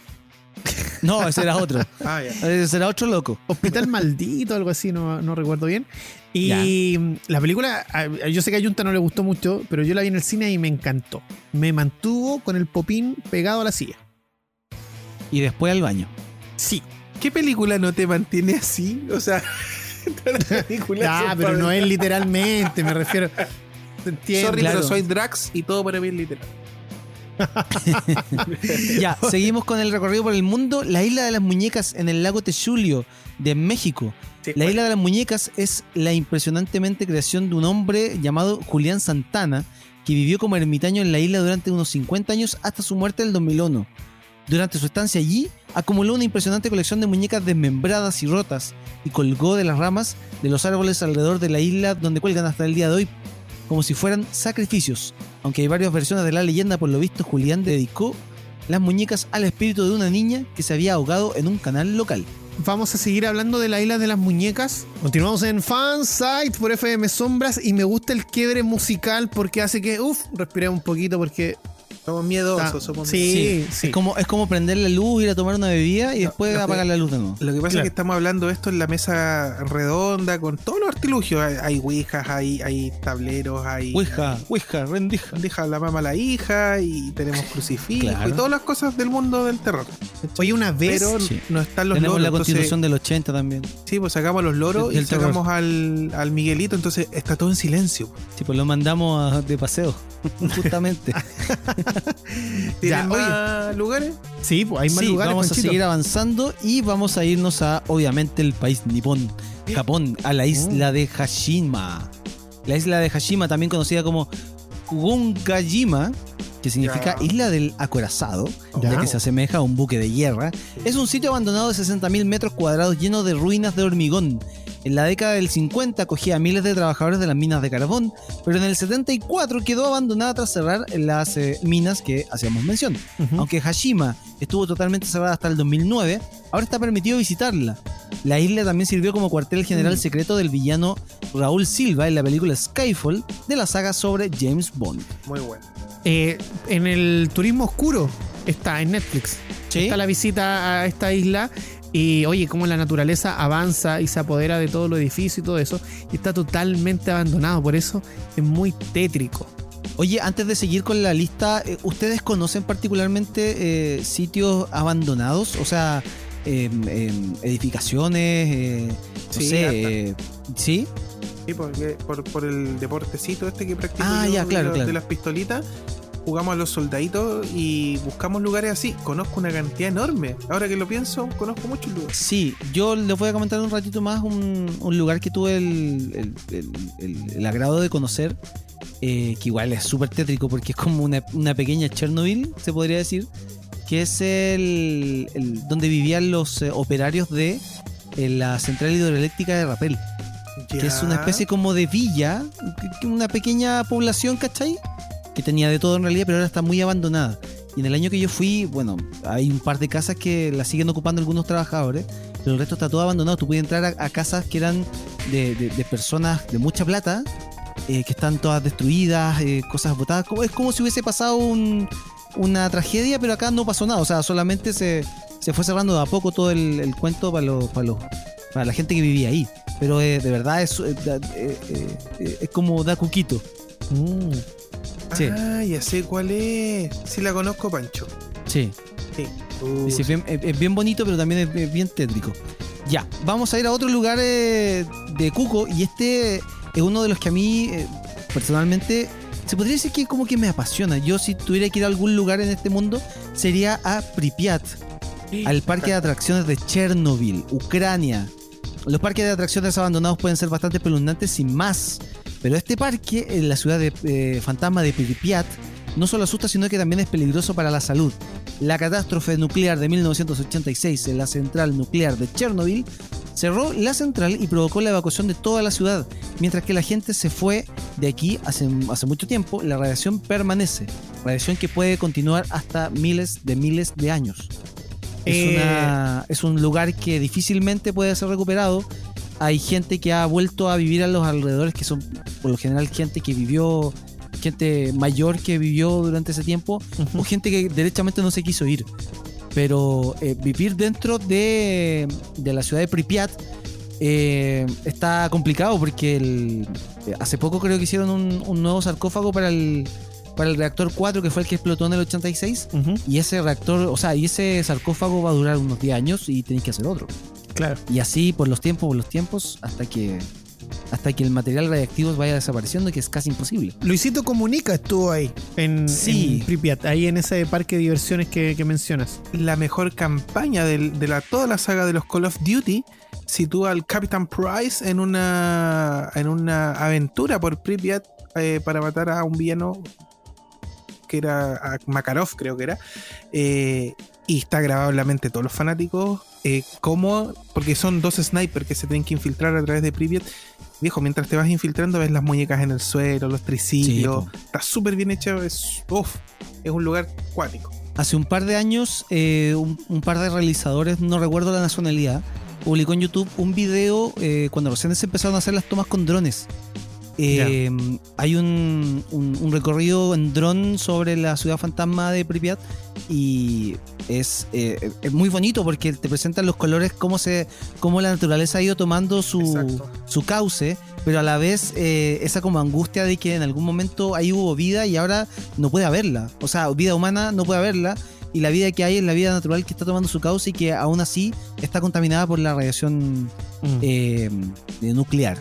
No, ese era otro. Ah, ya. Ese era otro loco. Hospital Maldito, algo así, no, no recuerdo bien. Y la película, yo sé que a Junta no le gustó mucho, pero yo la vi en el cine y me encantó. Me mantuvo con el popín pegado a la silla. Y después al baño. Sí. ¿Qué película no te mantiene así? O sea, Ah, son pero no es literalmente, me refiero. Claro. pero soy Drax y todo para mí es literal. Ya, seguimos con el recorrido por el mundo. La isla de las muñecas en el lago Techulio de México. Sí, La isla de las muñecas es la impresionantemente creación de un hombre llamado Julián Santana, que vivió como ermitaño en la isla durante unos 50 años hasta su muerte en el 2001. Durante su estancia allí, acumuló una impresionante colección de muñecas desmembradas y rotas y colgó de las ramas de los árboles alrededor de la isla donde cuelgan hasta el día de hoy como si fueran sacrificios. Aunque hay varias versiones de la leyenda, por lo visto Julián dedicó las muñecas al espíritu de una niña que se había ahogado en un canal local. Vamos a seguir hablando de la isla de las muñecas. Continuamos en Fansite por FM Sombras y me gusta el quiebre musical porque hace que, uff, respiré un poquito porque Somos miedosos, Está- somos sí, sí. Es como, es como prender la luz, ir a tomar una bebida y No, después que- apagar la luz de nuevo. Lo que pasa es que estamos hablando de esto en la mesa redonda, con todos los artilugios. Hay, hay ouijas, hay, hay tableros, hay. Ouija, ouija, rendija. Deja la mamá a la hija y tenemos crucifijo Claro. y todas las cosas del mundo del terror. Oye, una vez. Pero sí. no están los Tenemos loros. la entonces- constitución del 80 también. Sí, pues sacamos los loros y sacamos al, al Miguelito, entonces está todo en silencio. Sí, pues lo mandamos a- de paseo, justamente. ¿Tienen Ya, más lugares? Sí, pues hay más sí, lugares. vamos a seguir avanzando y vamos a irnos a, obviamente, el país nipón, Japón, a la isla de Hashima. La isla de Hashima, también conocida como Gungajima, que significa Ya. isla del acorazado, Ya. ya que se asemeja a un buque de guerra. Es un sitio abandonado de 60.000 metros cuadrados lleno de ruinas de hormigón. En la década del 50 acogía a miles de trabajadores de las minas de carbón, pero en el 74 quedó abandonada tras cerrar las eh, minas que hacíamos mención. Ujú. Aunque Hashima estuvo totalmente cerrada hasta el 2009, ahora está permitido visitarla. La isla también sirvió como cuartel general Mm. secreto del villano Raúl Silva en la película Skyfall de la saga sobre James Bond. Muy bueno. Eh, en el turismo oscuro está en Netflix. ¿Sí? Está la visita a esta isla. Y oye, cómo la naturaleza avanza y se apodera de todo los edificios y todo eso. Y está totalmente abandonado. Por eso es muy tétrico. Oye, antes de seguir con la lista, eh, ¿ustedes conocen particularmente eh, sitios abandonados? O sea, em, em, edificaciones, eh, no Sí, sé, eh, ¿sí? Sí, porque por, por el deportecito este que practico Ah, yo ya, de claro, los- claro. de las pistolitas, jugamos a los soldaditos y buscamos lugares así. Conozco una cantidad enorme. Ahora que lo pienso, conozco muchos lugares. Sí, yo les voy a comentar un ratito más un, un lugar que tuve el, el- el- el- el agrado de conocer, eh, que igual es súper tétrico porque es como una, una pequeña Chernobyl, se podría decir, que es el, donde vivían los eh, operarios de eh, la central hidroeléctrica de Rapel, que es una especie como de villa, una pequeña población, ¿cachai? Que tenía de todo en realidad, pero ahora está muy abandonada. Y en el año que yo fui, bueno, hay un par de casas que las siguen ocupando algunos trabajadores, pero el resto está todo abandonado. Tú puedes entrar a, casas que eran de, personas de mucha plata, eh, que están todas destruidas, eh, cosas botadas. Es como si hubiese pasado un- una tragedia, pero acá no pasó nada. O sea, solamente se, se fue cerrando de a poco todo el, cuento para, los, para, la gente que vivía ahí. Pero eh, de verdad es, da- es como da cuquito. Mm. Sí. Ah, ya sé cuál es. Sí la conozco, Pancho. Sí. Sí. Uh, es, bien, es- es bien bonito, pero también es, bien tétrico. Ya, vamos a ir a otro lugar eh, de Cuco. Y este es uno de los que a mí, eh, personalmente, se podría decir que como que me apasiona. Yo, si tuviera que ir a algún lugar en este mundo, sería a Pripyat, al parque de atracciones de Chernobyl, Ucrania. Los parques de atracciones abandonados pueden ser bastante espeluznantes sin más. Pero este parque, en la ciudad de eh, fantasma de Pripyat, no solo asusta, sino que también es peligroso para la salud. La catástrofe nuclear de 1986 en la central nuclear de Chernobyl cerró la central y provocó la evacuación de toda la ciudad. Mientras que la gente se fue de aquí hace, hace mucho tiempo, la radiación permanece. Radiación que puede continuar hasta miles de miles de años. Es, Eh. una- es un lugar que difícilmente puede ser recuperado. Hay gente que ha vuelto a vivir a los alrededores, que son por lo general gente que vivió, gente mayor que vivió durante ese tiempo, o gente que derechamente no se quiso ir. Pero eh, vivir dentro de, de la ciudad de Pripyat eh, está complicado porque el- hace poco creo que hicieron un, un nuevo sarcófago para el, para el reactor 4 que fue el que explotó en el 86 Ujú, y ese reactor, o sea, y ese sarcófago va a durar unos 10 años y tenéis que hacer otro. Claro. Y así por los tiempos, por los tiempos, hasta que hasta que el material radiactivo vaya desapareciendo, que es casi imposible. Luisito Comunica estuvo ahí, en, Sí. en Pripyat, ahí en ese parque de diversiones que, que mencionas. la mejor campaña del- de, la, toda la saga de los Call of Duty sitúa al Captain Price en una, en una aventura por Pripyat eh, para matar a un villano que era a Makarov, creo que era. Eh, y está grabado en la mente de todos los fanáticos. Eh, cómo, porque son dos snipers que se tienen que infiltrar a través de Pripyat. Viejo, mientras te vas infiltrando, ves las muñecas en el suelo, los triciclos. po. está súper bien hecho. Es, uf, es un lugar cuático. Hace un par de años, eh, un, un par de realizadores, no recuerdo la nacionalidad, publicó en YouTube un video eh, cuando recién se empezaron a hacer las tomas con drones. Eh, hay un, un- un recorrido en dron sobre la ciudad fantasma de Pripyat y es, eh, es muy bonito porque te presentan los colores, cómo, se, cómo la naturaleza ha ido tomando su, su cauce, pero a la vez eh, esa como angustia de que en algún momento ahí hubo vida y ahora no puede haberla. O sea, vida humana no puede haberla y la vida que hay es la vida natural que está tomando su cauce y que aún así está contaminada por la radiación Mm. eh, nuclear.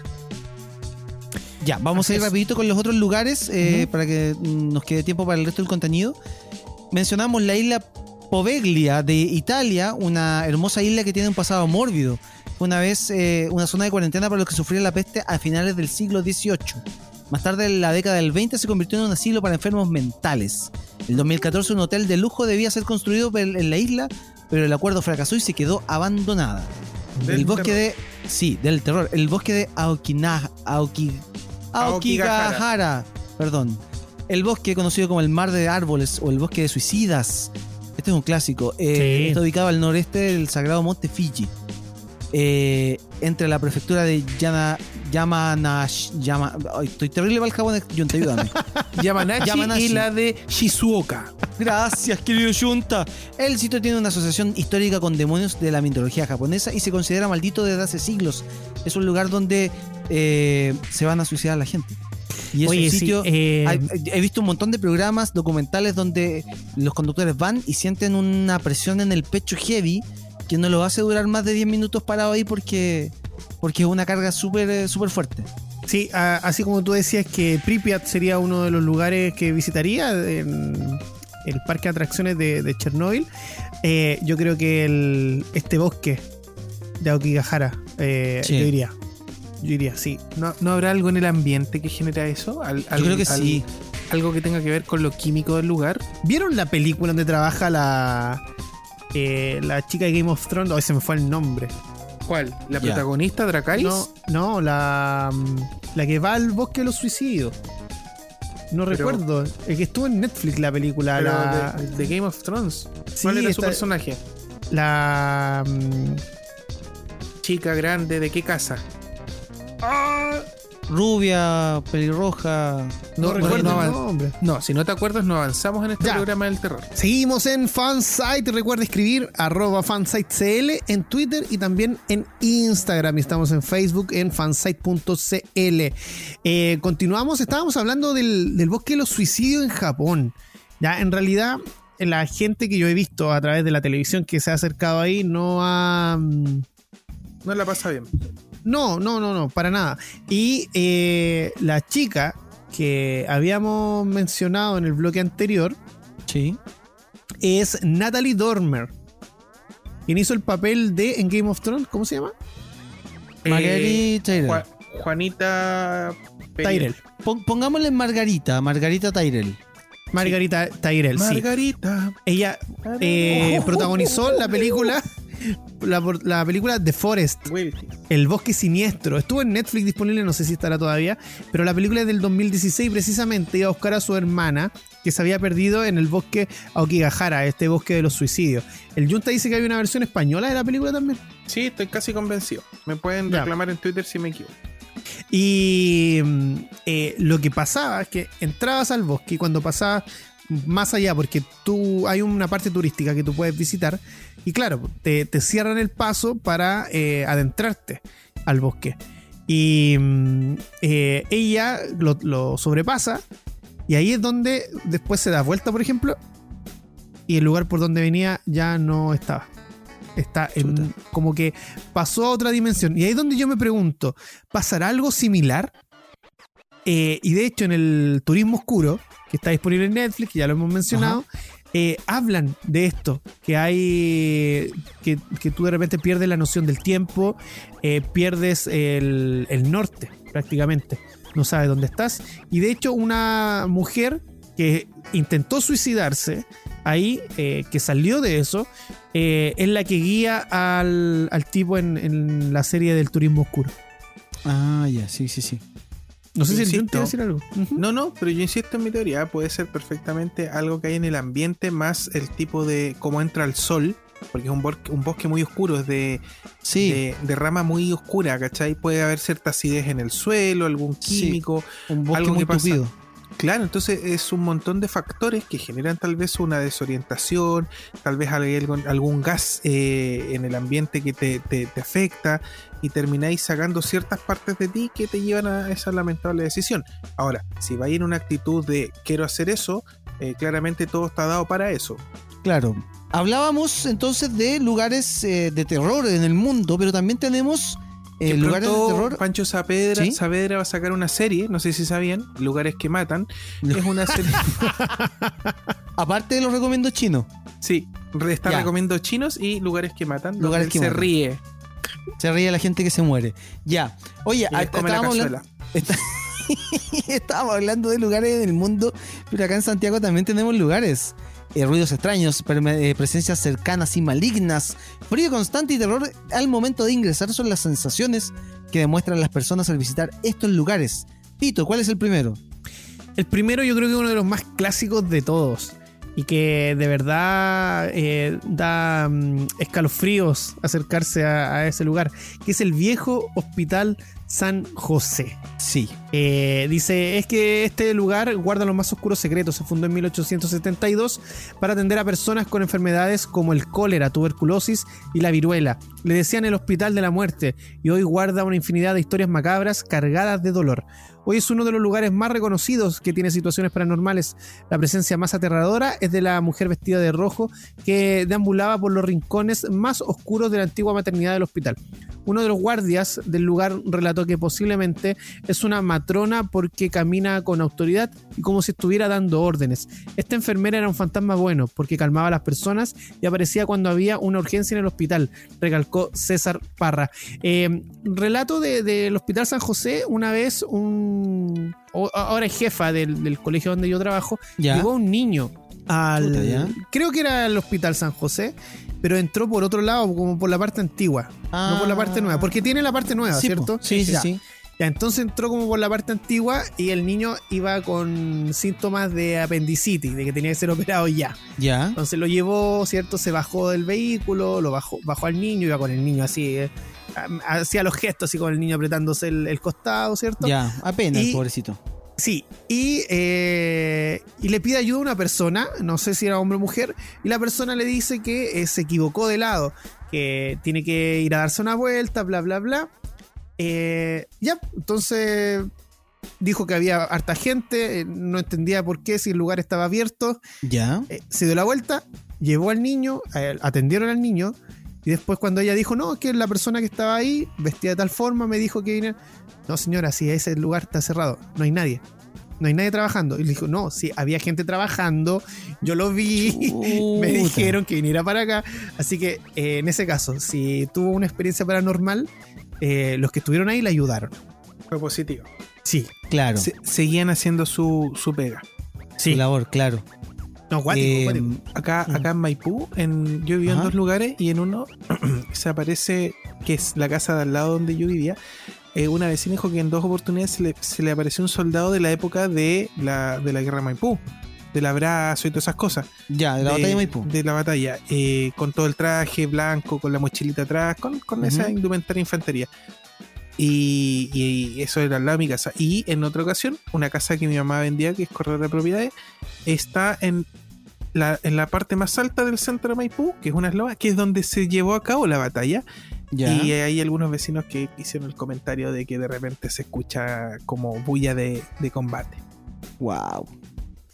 Ya, vamos Así a ir es. rapidito con los otros lugares eh, para que mm, nos quede tiempo para el resto del contenido. Mencionamos la isla Poveglia de Italia, una hermosa isla que tiene un pasado mórbido. Fue una vez eh, una zona de cuarentena para los que sufrían la peste a finales del siglo XVIII. Más tarde, en la década del 20, se convirtió en un asilo para enfermos mentales. En 2014, un hotel de lujo debía ser construido en la isla, pero el acuerdo fracasó y se quedó abandonada. Del el bosque terror. de. Sí, del terror. El bosque de Aokina, Aoki, Aokigahara. Perdón. El bosque conocido como el Mar de Árboles o el Bosque de Suicidas. Este es un clásico. Eh, Sí. Está ubicado al noreste del sagrado monte Fiji. Eh, entre la prefectura de Yana, Yamanash. Yama, ay, estoy terrible para el japonés. Junta, ayúdame. Yamanashi, Yamanashi. y la de Shizuoka. Gracias, querido Junta. El sitio tiene una asociación histórica con demonios de la mitología japonesa y se considera maldito desde hace siglos. Es un lugar donde eh, se van a suicidar la gente. Y es Oye, un sí, sitio. eh, hay- he visto un montón de programas documentales donde los conductores van y sienten una presión en el pecho heavy que no lo hace durar más de 10 minutos parado ahí porque, porque es una carga súper eh, súper fuerte. Sí, a- así como tú decías que Pripyat sería uno de los lugares que visitaría en el parque de atracciones de, de Chernóbil, eh, yo creo que el, este bosque de Aokigahara, eh, Sí. yo iría. Yo iría, sí. ¿No, ¿No habrá algo en el ambiente que genera eso? Al- al- Yo creo que al- sí. Algo que tenga que ver con lo químico del lugar. ¿Vieron la película donde trabaja la eh, la chica de Game of Thrones? Hoy se me fue el nombre. ¿Cuál? ¿La protagonista, Dracarys? No, no, la, mm, la que va al bosque de los suicidios. No Pero- recuerdo. El que estuvo en Netflix la película. Pero la, de, de Game of Thrones. Sí, ¿Cuál era su personaje? la mm, Chica grande, ¿de qué casa? Rubia, pelirroja. no, No, recuerdo no, el no, nombre. No, si no te acuerdas, no avanzamos en este Ya. programa del terror. Seguimos en Fansite. Recuerda escribir arroba fansitecl en Twitter y también en Instagram. Y estamos en Facebook en fansite.cl. Eh, continuamos. Estábamos hablando del, del bosque de los suicidios en Japón. Ya, en realidad, la gente que yo he visto a través de la televisión que se ha acercado ahí no ha. mm, No la pasa bien. No, no, no, no, para nada. Y eh, la chica que habíamos mencionado en el bloque anterior Sí. es Natalie Dormer. Quien hizo el papel de en Game of Thrones, ¿cómo se llama? Tyrell. Ju- Juanita. Tyrell. Pon- pongámosle Margarita, Margarita Tyrell. Margarita Tyrell, sí. Margarita. Ella eh, protagonizó la película la, película The Forest. El Bosque Siniestro. Estuvo en Netflix disponible, no sé si estará todavía, pero la película es del 2016 precisamente iba a buscar a su hermana que se había perdido en el bosque Aokigahara, este bosque de los suicidios. El Junta dice que hay una versión española de la película también. Sí, estoy casi convencido. Me pueden Ya. reclamar en Twitter si me equivoco. Y mm, eh, lo que pasaba es que entrabas al bosque y cuando pasabas más allá, porque tú hay una parte turística que tú puedes visitar y claro, te, te cierran el paso para eh, adentrarte al bosque. Y mm, eh, ella lo, lo sobrepasa y ahí es donde después se da vuelta, por ejemplo, y el lugar por donde venía ya no estaba. Está en, Chuta. como que pasó a otra dimensión. Y ahí es donde yo me pregunto, ¿pasará algo similar? Eh, y de hecho, en el Turismo Oscuro, que está disponible en Netflix, que ya lo hemos mencionado, eh, hablan de esto, que hay, que, que tú de repente pierdes la noción del tiempo, eh, pierdes el, el norte prácticamente, no sabes dónde estás. Y de hecho, una mujer que intentó suicidarse ahí, eh, que salió de eso, eh, es la que guía al, al tipo en, en la serie del Turismo Oscuro. Ah, ya, sí, sí, sí. No sé si Insisto. Te iba a decir algo. No, no, pero yo insisto en mi teoría. Puede ser perfectamente algo que hay en el ambiente, más el tipo de cómo entra el sol porque es un, bor- un bosque muy oscuro, es de, Sí, de, de rama muy oscura, ¿cachai? Puede haber cierta acidez en el suelo, algún Sí. químico. un bosque algo muy que pasa. tupido. Claro, entonces es un montón de factores que generan tal vez una desorientación, tal vez algún, gas eh, en el ambiente que te, afecta y termináis sacando ciertas partes de ti que te llevan a esa lamentable decisión. Ahora, si vais en una actitud de quiero hacer eso, eh, claramente todo está dado para eso. Claro. Hablábamos entonces de lugares eh, de terror en el mundo, pero también tenemos Que lugares de terror. Pancho Saavedra, ¿Sí? Saavedra va a sacar una serie, no sé si sabían, Lugares que Matan. No. Es una serie... Aparte de los recomiendos chinos, sí, está Ya. recomiendo chinos y Lugares que Matan. Lugares que se Matan. ríe. se ríe la gente que se muere. Ya. Oye, estábamos, cazuela. hablando, está- estábamos hablando de lugares en el mundo, pero acá en Santiago también tenemos lugares. Eh, ruidos extraños, eh, presencias cercanas y malignas, frío constante y terror al momento de ingresar son las sensaciones que demuestran las personas al visitar estos lugares. Tito, ¿cuál es el primero? El primero yo creo que es uno de los más clásicos de todos. Y que de verdad eh, da mm, escalofríos acercarse a, a ese lugar. Que es el viejo Hospital San José. Sí. Eh, dice, es que este lugar guarda los más oscuros secretos. Se fundó en 1872 para atender a personas con enfermedades como el cólera, tuberculosis y la viruela. Le decían el hospital de la muerte y hoy guarda una infinidad de historias macabras cargadas de dolor. Hoy es uno de los lugares más reconocidos que tiene situaciones paranormales. La presencia más aterradora es de la mujer vestida de rojo que deambulaba por los rincones más oscuros de la antigua maternidad del hospital. Uno de los guardias del lugar relató que posiblemente es una matrona porque camina con autoridad y como si estuviera dando órdenes. Esta enfermera era un fantasma bueno porque calmaba a las personas y aparecía cuando había una urgencia en el hospital, recalcó César Parra. Eh, relato de- del Hospital San José, una vez un... Ahora es jefa del, del colegio donde yo trabajo, Ya. llegó un niño al... Creo que era el Hospital San José, pero entró por otro lado, como por la parte antigua, no por la parte nueva, porque tiene la parte nueva, Ah. Po. ¿cierto? Sí, sí, Ya. sí. Ya, entonces entró como por la parte antigua y el niño iba con síntomas de apendicitis, de que tenía que ser operado ya. Ya. Entonces lo llevó, ¿cierto? Se bajó del vehículo, lo bajó, bajó al niño, iba con el niño así, eh, hacía los gestos así con el niño apretándose el, el costado, ¿cierto? Ya. Apenas, Y- pobrecito. Sí, y, eh, y le pide ayuda a una persona, no sé si era hombre o mujer, y la persona le dice que eh, se equivocó de lado, que tiene que ir a darse una vuelta, bla, bla, bla. Eh, ya, entonces dijo que había harta gente, eh, no entendía por qué, si el lugar estaba abierto, Ya. eh, se dio la vuelta, llevó al niño, atendieron al niño, y después cuando ella dijo, no, que la persona que estaba ahí, vestida de tal forma, me dijo que viniera. No, señora, si ese lugar está cerrado, no hay nadie. No hay nadie trabajando. Y le dijo, no, sí, había gente trabajando, yo lo vi, me dijeron que viniera para acá. Así que eh, en ese caso, si tuvo una experiencia paranormal, eh, los que estuvieron ahí le ayudaron. Fue positivo. Sí, Claro. Se- seguían haciendo su, su pega. Su labor, claro. No, guático, Eh, guático. Acá, Mm. acá en Maipú, en, yo vivía Ajá. en dos lugares y en uno se aparece, que es la casa de al lado donde yo vivía, eh, una vecina dijo que en dos oportunidades se le, se le apareció un soldado de la época de la, de la guerra de Maipú, del abrazo y todas esas cosas. Ya, de la batalla de Maipú. De la batalla, eh, con todo el traje blanco, con la mochilita atrás, con, con esa indumentaria infantería. Y, y eso era al lado de mi casa. Y en otra ocasión, una casa que mi mamá vendía, que es corredor de propiedades, está en la, en la parte más alta del centro de Maipú, que es una esloba, que es donde se llevó a cabo la batalla. Ya. Y hay algunos vecinos que hicieron el comentario de que de repente se escucha como bulla de, de combate. wow.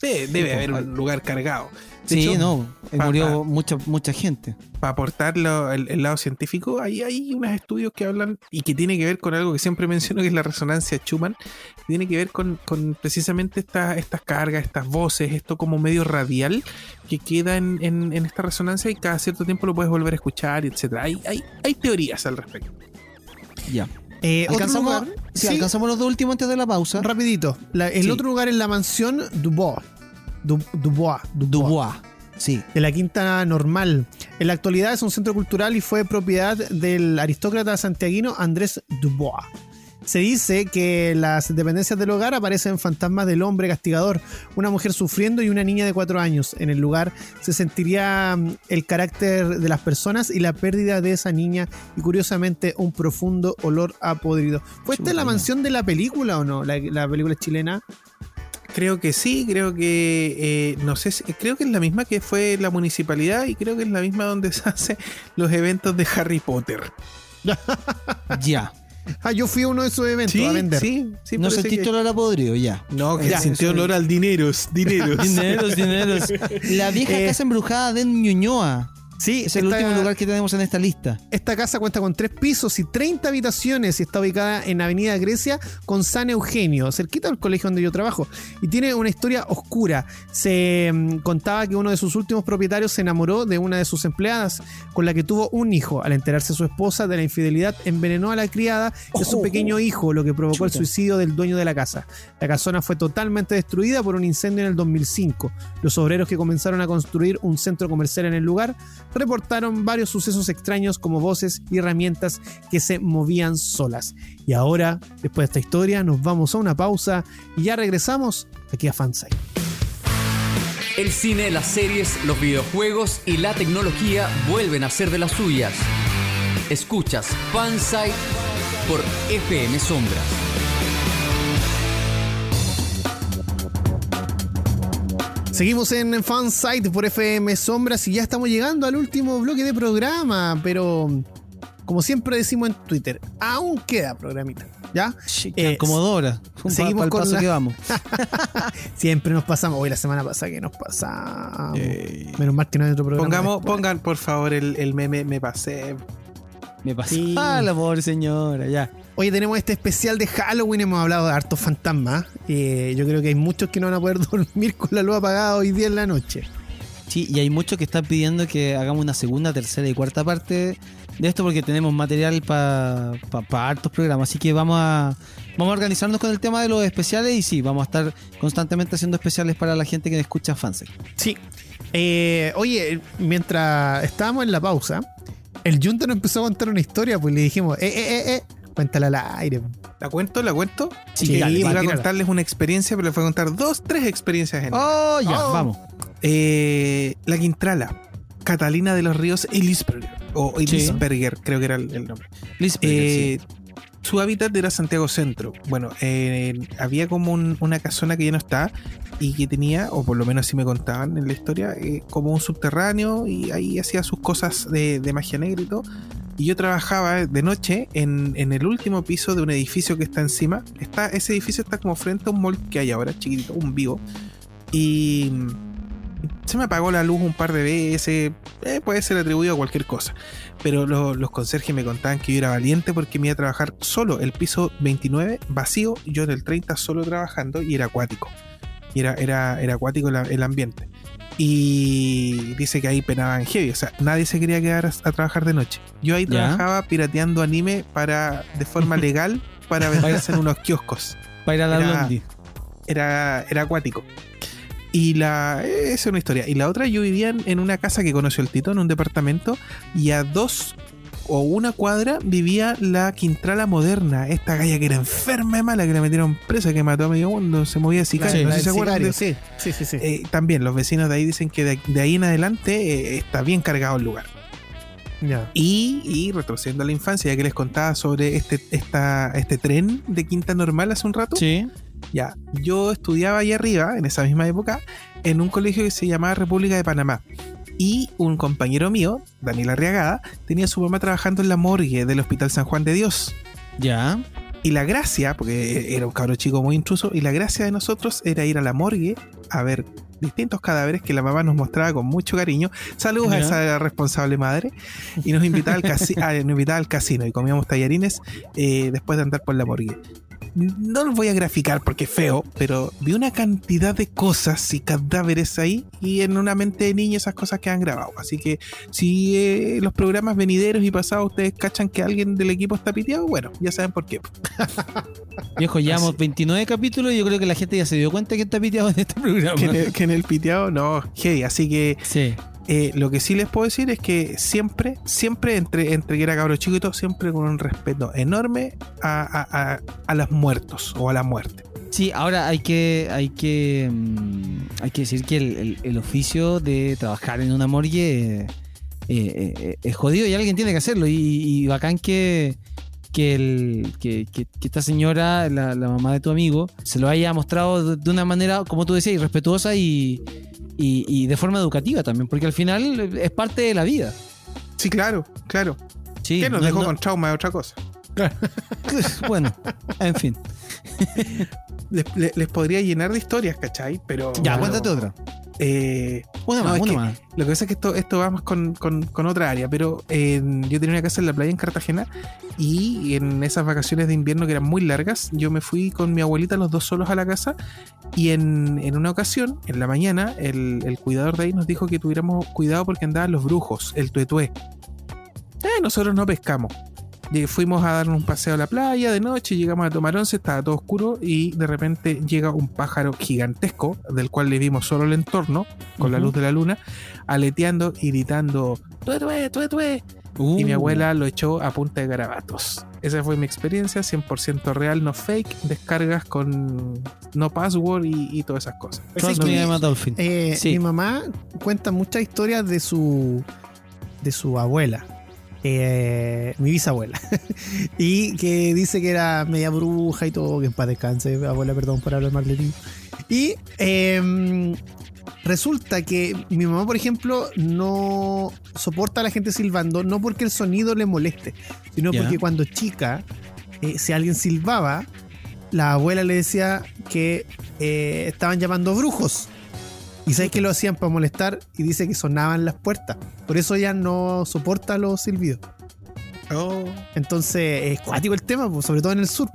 Debe haber un lugar cargado. Sí, hecho, no. pa- murió pa- mucha, mucha gente. para aportar lo- el, el lado científico, hay, hay unos estudios que hablan y que tiene que ver con algo que siempre menciono, que es la resonancia Schumann, que tiene que ver con, con precisamente esta- estas cargas, estas voces, esto como medio radial que queda en, en- en esta resonancia y cada cierto tiempo lo puedes volver a escuchar, etcétera. Hay, hay, hay teorías al respecto. Ya. Eh, otro ¿Alcanzamos, lugar- sí, sí, alcanzamos los dos últimos antes de la pausa. Rapidito. La- el Sí. otro lugar es la mansión Dubois. Du- Dubois. Dubois. Dubois. Sí. De la Quinta Normal. En la actualidad es un centro cultural y fue propiedad del aristócrata santiaguino Andrés Dubois. Se dice que las dependencias del hogar aparecen fantasmas del hombre castigador, una mujer sufriendo y una niña de cuatro años. En el lugar se sentiría mm, el carácter de las personas y la pérdida de esa niña y curiosamente un profundo olor a podrido. ¿Fue esta la mansión de la película o no? La, la película chilena. Creo que sí, creo que eh, no sé, si- creo que es la misma que fue la municipalidad y creo que es la misma donde se hacen los eventos de Harry Potter. Ya. Ah, yo fui a uno de esos eventos Sí, a vender. sí, sí. no sentiste que- olor a podrido, ya. No, que Ya, sintió eso- olor al dineros, dineros. Dineros, dineros. La vieja Eh, casa embrujada de Ñuñoa. Sí, Es el esta- último lugar que tenemos en esta lista. Esta casa cuenta con tres pisos y 30 habitaciones y está ubicada en Avenida Grecia con San Eugenio, cerquita del colegio donde yo trabajo. Y tiene una historia oscura. Se mm, contaba que uno de sus últimos propietarios se enamoró de una de sus empleadas con la que tuvo un hijo. Al enterarse su esposa de la infidelidad, envenenó a la criada y a su pequeño hijo, lo que provocó el suicidio del dueño de la casa. La casona fue totalmente destruida por un incendio en el 2005. Los obreros que comenzaron a construir un centro comercial en el lugar reportaron varios sucesos extraños como voces y herramientas que se movían solas. Y ahora, después de esta historia, nos vamos a una pausa y ya regresamos aquí a Fansite. El cine, las series, los videojuegos y la tecnología vuelven a ser de las suyas. Escuchas Fansite por FM Sombras. Seguimos en Fansite por FM Sombras y ya estamos llegando al último bloque de programa, pero como siempre decimos en Twitter, aún queda programita, ¿ya? Eh, Comodora. seguimos Seguimos el con paso la- que vamos. Siempre nos pasamos. Hoy la semana pasada que nos pasamos. Eh, Menos mal que no hay otro programa. Pongamos, pongan por favor el, el meme, me pasé. Me pasó. Sí. Ah, la pobre señora, ya. Oye, tenemos este especial de Halloween. Hemos hablado de hartos fantasmas. Eh, yo creo que hay muchos que no van a poder dormir con la luz apagada hoy día en la noche. Sí, y hay muchos que están pidiendo que hagamos una segunda, tercera y cuarta parte de esto porque tenemos material para hartos programas. Así que vamos a, vamos a organizarnos con el tema de los especiales y sí, vamos a estar constantemente haciendo especiales para la gente que escucha Fansec. Sí. Eh, oye, mientras estábamos en la pausa, el Junta nos empezó a contar una historia, pues le dijimos, eh, eh, eh, eh, cuéntala al aire. ¿La cuento? ¿La cuento? Sí, Que dale, iba a contarles una experiencia, pero les voy a contar dos, tres experiencias en Oh, ya, Oh. vamos. Eh, la Quintrala, Catalina de los Ríos Elisberger, o Sí. Elisberger, creo que era el, el nombre. Liz, Eh, Su hábitat era Santiago Centro. Bueno, eh, había como un- una casona que ya no está y que tenía, o por lo menos así me contaban en la historia, eh, como un subterráneo y ahí hacía sus cosas de, magia negra y todo. Y yo trabajaba de noche en, en el último piso de un edificio que está encima. Está, ese edificio está como frente a un mall que hay ahora, chiquitito, un vivo. Y se me apagó la luz un par de veces. eh, puede ser atribuido a cualquier cosa. Pero lo- los conserjes me contaban que yo era valiente porque me iba a trabajar solo. El piso 29 vacío, yo en el 30 solo trabajando y era acuático. Y era, era, era acuático el, el ambiente. Y dice que ahí penaban heavy. O sea, nadie se quería quedar a, a trabajar de noche. Yo ahí Ya. trabajaba pirateando anime para de forma legal para venderse en unos kioscos para ir a la era, era acuático. Y la. Es una historia. Y la otra, yo vivía en, una casa que conoció el Tito, en un departamento, y a dos o una cuadra vivía la Quintrala moderna, esta galla que era enferma de mala, que la metieron presa, que mató a medio mundo, se movía sicario, Sí, no sé si se acuerdan de sí, sí, sí, sí. eh, también los vecinos de ahí dicen que de, de ahí en adelante eh, está bien cargado el lugar. Ya. Y, y retrocediendo a la infancia, ya que les contaba sobre este, esta, este tren de Quinta Normal hace un rato, Sí. Ya, yo estudiaba ahí arriba, en esa misma época, en un colegio que se llamaba República de Panamá. Y un compañero mío, Daniel Arriagada, tenía a su mamá trabajando en la morgue del Hospital San Juan de Dios. Ya. Y la gracia, porque era un cabro chico muy intruso, y la gracia de nosotros era ir a la morgue a ver distintos cadáveres que la mamá nos mostraba con mucho cariño. Saludos a esa responsable madre. Y nos invitaba al, casi- ah, nos invitaba al casino y comíamos tallarines eh, después de andar por la morgue. No los voy a graficar porque es feo, pero vi una cantidad de cosas y cadáveres ahí y en una mente de niño esas cosas quedan grabadas. Así que si eh, los programas venideros y pasados ustedes cachan que alguien del equipo está piteado, bueno, ya saben por qué. Viejo, llevamos 29 capítulos y yo creo que la gente ya se dio cuenta que está piteado en este programa. que, en el, que en el piteado no, hey, así que Sí. Eh, lo que sí les puedo decir es que siempre, siempre entre, entre que era cabro chico y todo, siempre con un respeto enorme a, a, a, a los muertos o a la muerte. Sí, ahora hay que, hay que, mm, hay que decir que el, el- oficio de trabajar en una morgue eh, eh, eh, es jodido y alguien tiene que hacerlo. Y, y bacán que, que, que, esta señora, la, la mamá de tu amigo, se lo haya mostrado de una manera, como tú decías, respetuosa y, y, y de forma educativa también, porque al final es parte de la vida. Sí, claro, claro. Sí, que nos no- dejó no- con trauma de otra cosa. bueno, en fin. Les, podría llenar de historias, ¿cachai? Pero. Ya, pero, cuéntate otra. eh, Una No, más, es una más. Lo que pasa es que esto, esto va más con, con- con otra área, pero eh, yo tenía una casa en la playa en Cartagena y en esas vacaciones de invierno que eran muy largas, yo me fui con mi abuelita los dos solos a la casa y en, en una ocasión, en la mañana, el, el cuidador de ahí nos dijo que tuviéramos cuidado porque andaban los brujos, el tuetué. Eh, nosotros no pescamos. Fuimos a dar un paseo a la playa de noche, llegamos a tomar once, estaba todo oscuro y de repente llega un pájaro gigantesco, del cual le vimos solo el entorno, con la luz de la luna, aleteando y gritando ¡Tuetue, tuetue! Y mi Uh. abuela lo echó a punta de garabatos. Esa fue mi experiencia, 100% real, no fake, descargas con no password y, y todas esas cosas. Es que-. Eh, Sí. Mi mamá cuenta muchas historias de su de su abuela, eh, mi bisabuela, y que dice que era media bruja y todo, que en paz descanse, abuela, perdón por hablar mal de ti. Y em, resulta que mi mamá, por ejemplo, no soporta a la gente silbando, no porque el sonido le moleste, sino porque cuando chica, eh, si alguien silbaba, la abuela le decía que eh, estaban llamando brujos. Y sabes que lo hacían para molestar y dice que sonaban las puertas. Por eso ella no soporta los silbidos. Oh. Entonces es cuático el tema, pues, sobre todo en el sur.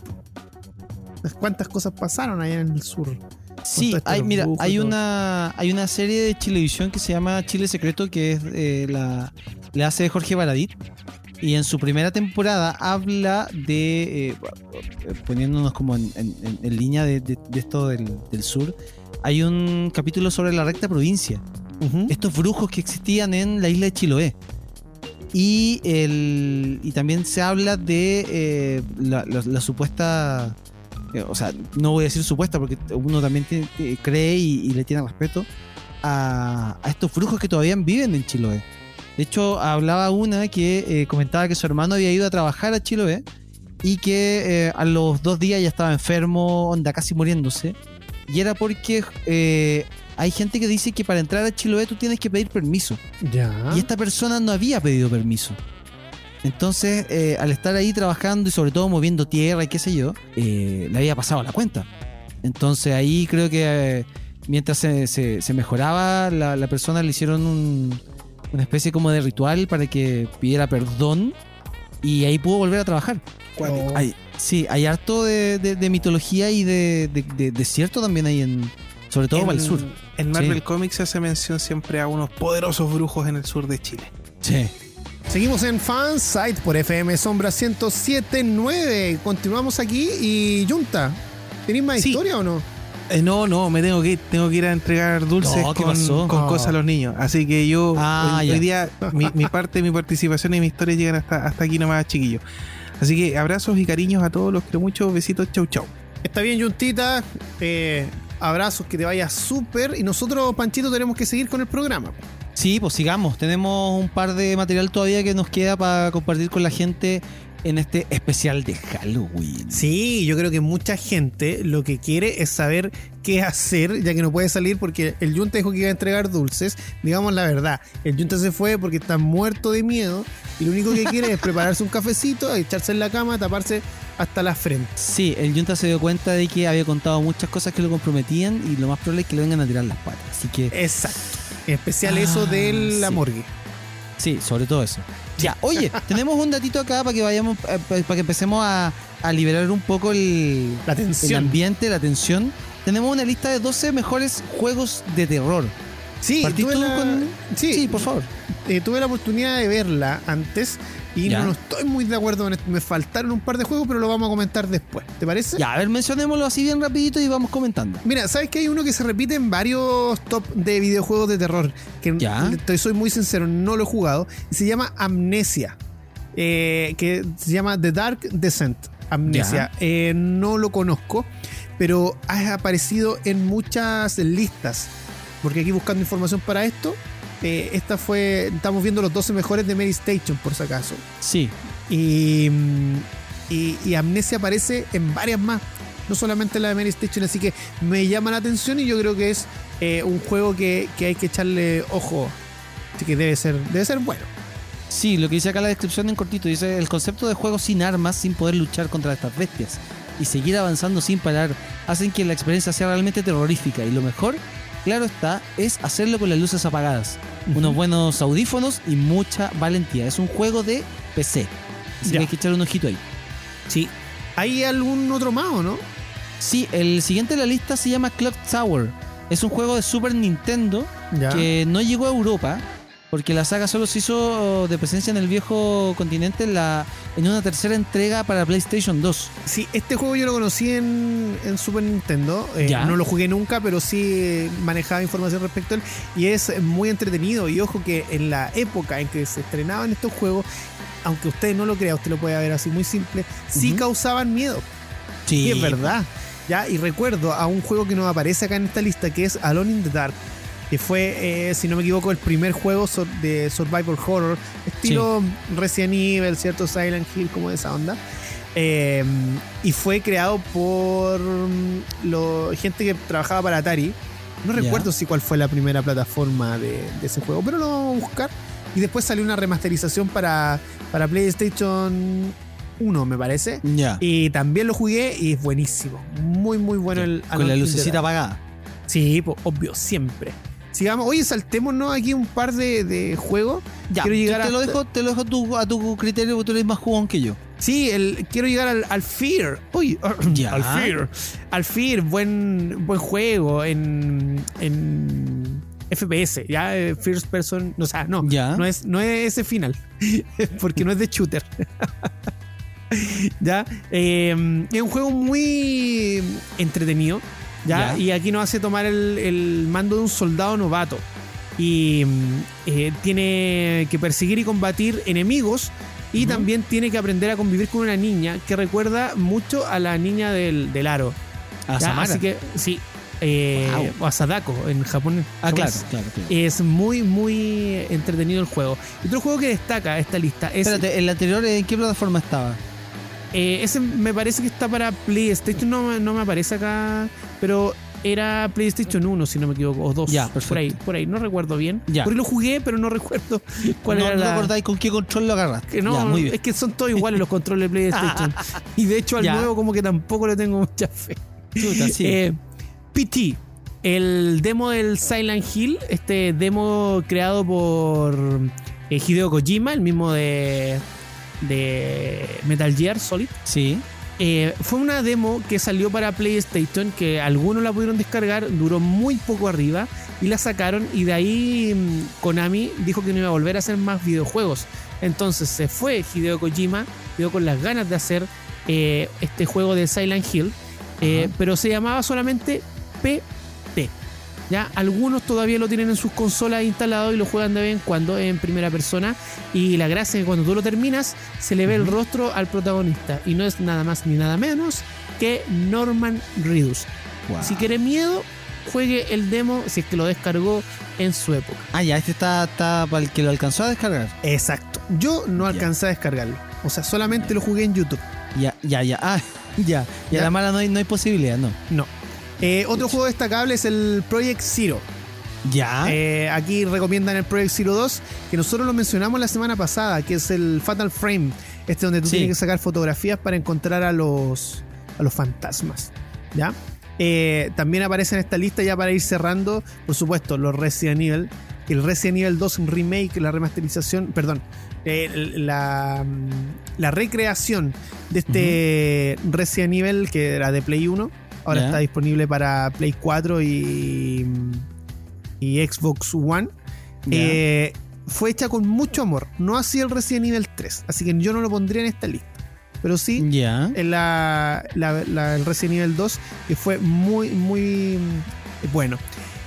¿Cuántas cosas pasaron allá en el sur? Sí, esto hay, mira, hay una, hay una serie de televisión que se llama Chile Secreto, que es eh, la, le hace Jorge Baradit. Y en su primera temporada habla de, eh, poniéndonos como en, en- en- en línea de, de- de esto del, del sur, hay un capítulo sobre la recta provincia. Estos brujos que existían en la isla de Chiloé. Y, el, y también se habla de eh, la, la- la supuesta, eh, o sea, no voy a decir supuesta porque uno también tiene- eh, cree y, y le tiene respeto a, a estos brujos que todavía viven en Chiloé. De hecho, hablaba una que eh, comentaba que su hermano había ido a trabajar a Chiloé y que a los dos días ya estaba enfermo, onda casi muriéndose. Y era porque eh, hay gente que dice que para entrar a Chiloé tú tienes que pedir permiso. Ya. Y esta persona no había pedido permiso. Entonces, eh, al estar ahí trabajando y sobre todo moviendo tierra y qué sé yo, eh, le había pasado la cuenta. Entonces ahí creo que eh, mientras se, se- se mejoraba, la, la persona le hicieron un- una especie como de ritual para que pidiera perdón y ahí pudo volver a trabajar. Oh. Hay, sí, hay harto de, de- de mitología y de, de- de desierto también ahí en... Sobre todo para el sur. En Marvel Sí. Comics se hace mención siempre a unos poderosos brujos en el sur de Chile. Sí. Seguimos en Fansite por FM Sombra 1079. Continuamos aquí y Junta. ¿Tenéis más Sí. historia o no? Eh, no, no, me tengo que ir, tengo que ir a entregar dulces No, ¿qué con, Oh. cosas a los niños. Así que yo Ah, hoy, día mi, mi parte, mi participación y mi historia llegan hasta, hasta aquí nomás, chiquillos. Así que abrazos y cariños a todos, los quiero mucho, besitos, chau chau. Está bien, Juntita. Eh, abrazos, que te vaya súper. Y nosotros, Panchito, tenemos que seguir con el programa. Sí, pues sigamos. Tenemos un par de material todavía que nos queda para compartir con la gente en este especial de Halloween. Sí, yo creo que mucha gente lo que quiere es saber qué hacer, ya que no puede salir porque el Junta dijo que iba a entregar dulces. Digamos la verdad, el Junta se fue porque está muerto de miedo y lo único que quiere es prepararse un cafecito, echarse en la cama, taparse hasta la frente. Sí, el Junta se dio cuenta de que había contado muchas cosas que lo comprometían y lo más probable es que le vengan a tirar las patas. Así que Exacto. En especial eso Ah, de la sí. morgue. sí, sobre todo eso. Ya, oye, tenemos un datito acá para que vayamos, eh, pa- para que empecemos a, a liberar un poco el, La el tensión. ambiente, la tensión. Tenemos una lista de 12 mejores juegos de terror. Sí, tuve la, con- sí, Sí, por favor. eh, tuve la oportunidad de verla antes y Ya. no, no estoy muy de acuerdo con esto. Me faltaron un par de juegos, pero lo vamos a comentar después. ¿Te parece? Ya, a ver, mencionémoslo así bien rapidito y vamos comentando. Mira, ¿sabes que hay uno que se repite en varios top de videojuegos de terror? Que Ya. te soy muy sincero, no lo he jugado. Y se llama Amnesia. eh, que se llama The Dark Descent. Amnesia. Eh, no lo conozco, pero ha aparecido en muchas listas. Porque aquí buscando información para esto, eh, esta fue. Estamos viendo los 12 mejores de Mary Station, por si acaso. Sí. Y, y, y Amnesia aparece en varias más, no solamente la de Mary Station, así que me llama la atención y yo creo que es eh, un juego que, que hay que echarle ojo. Así que debe ser, debe ser bueno. Sí, lo que dice acá la descripción en cortito, dice el concepto de juego sin armas, sin poder luchar contra estas bestias y seguir avanzando sin parar, hacen que la experiencia sea realmente terrorífica y lo mejor, claro está, es hacerlo con las luces apagadas, unos buenos audífonos y mucha valentía. Es un juego de PC, así que hay que echar un ojito ahí. Sí. ¿Hay algún otro más o no? Sí, el siguiente de la lista se llama Clock Tower. Es un juego de Super Nintendo Ya. que no llegó a Europa porque la saga solo se hizo de presencia en el viejo continente en, la, en una tercera entrega para PlayStation 2. Sí, este juego yo lo conocí en, en Super Nintendo. Eh, Ya. no lo jugué nunca, pero sí manejaba información respecto a él. Y es muy entretenido. Y ojo que en la época en que se estrenaban estos juegos, aunque usted no lo crea, usted lo puede ver así muy simple, sí causaban miedo. Sí, Sí, es verdad. Ya, y recuerdo a un juego que nos aparece acá en esta lista que es Alone in the Dark. Que fue, eh, si no me equivoco, el primer juego de Survival Horror, estilo Resident Evil, ¿cierto? Silent Hill, como de esa onda. Eh, y fue creado por mm, lo, gente que trabajaba para Atari. No recuerdo si cuál fue la primera plataforma de, de ese juego, pero lo vamos a buscar. Y después salió una remasterización para, para PlayStation 1, me parece. Ya. Y también lo jugué y es buenísimo. Muy, muy bueno el Con la lucecita apagada. Sí, obvio, siempre. Sigamos, oye, saltémonos aquí un par de, de juegos. Ya, Quiero llegar te, lo dejo, te lo dejo a tu, a tu criterio porque tú eres más jugón que yo. Sí, el, quiero llegar al, al Fear. Uy, Ya. al Fear. Al Fear, buen, buen juego en, en FPS, ya, eh, First Person. O sea, no, Ya. no, es, no es ese final, porque no es de shooter. ya, eh, es un juego muy entretenido. ¿Ya? Ya. Y aquí nos hace tomar el, el mando de un soldado novato. Y mm, eh, tiene que perseguir y combatir enemigos. Y también tiene que aprender a convivir con una niña que recuerda mucho a la niña del, del aro. A. Samara. Así que, sí. eh, Wow. O a Sadako en Japón. ah, claro, claro, claro. Es muy, muy entretenido el juego. Otro juego que destaca esta lista es. Espérate, ¿el anterior en qué plataforma estaba? Eh, ese me parece que está para PlayStation. No, me- no me aparece acá. Pero era PlayStation 1, si no me equivoco. O 2. Ya, Por ahí, por ahí. No recuerdo bien. Ya. Porque lo jugué, pero no recuerdo cuál no, era no la. recordáis con qué control lo agarraste. Que no, Ya, muy bien. es que son todos iguales los controles de PlayStation. y de hecho al Ya. nuevo como que tampoco le tengo mucha fe. Chuta, sí. Eh, PT, el demo del Silent Hill, este demo creado por eh, Hideo Kojima, el mismo de, de Metal Gear Solid. sí. Eh, fue una demo que salió para PlayStation, que algunos la pudieron descargar, duró muy poco arriba y la sacaron y de ahí mm, Konami dijo que no iba a volver a hacer más videojuegos. Entonces se fue Hideo Kojima, quedó con las ganas de hacer eh, este juego de Silent Hill, eh, pero se llamaba solamente PT. ¿Ya? Algunos todavía lo tienen en sus consolas instalado y lo juegan de vez en cuando en primera persona. Y la gracia es que cuando tú lo terminas, se le ve el rostro al protagonista. Y no es nada más ni nada menos que Norman Reedus. Wow. Si quiere miedo, juegue el demo si es que lo descargó en su época. Ah, ya, este está, está para el que lo alcanzó a descargar. Exacto. Yo no alcancé a descargarlo. O sea, solamente lo jugué en YouTube. Ya, ya, ya. Ah, ya. Y a la mala no hay, no hay posibilidad, no. No. Eh, otro juego destacable es el Project Zero. Ya. Eh, aquí recomiendan el Project Zero 2, que nosotros lo mencionamos la semana pasada, que es el Fatal Frame, este donde tú Sí. tienes que sacar fotografías para encontrar a los, a los fantasmas. ¿Ya? Eh, también aparece en esta lista ya para ir cerrando, por supuesto, los Resident Evil. El Resident Evil 2 Remake, la remasterización, perdón, eh, la, la recreación de este Resident Evil que era de Play 1. Ahora está disponible para Play 4 y, y Xbox One, eh, fue hecha con mucho amor. No así el Resident Evil 3. Así que yo no lo pondría en esta lista. Pero sí en la, la- la- el Resident Evil 2, que fue muy, muy mm, bueno.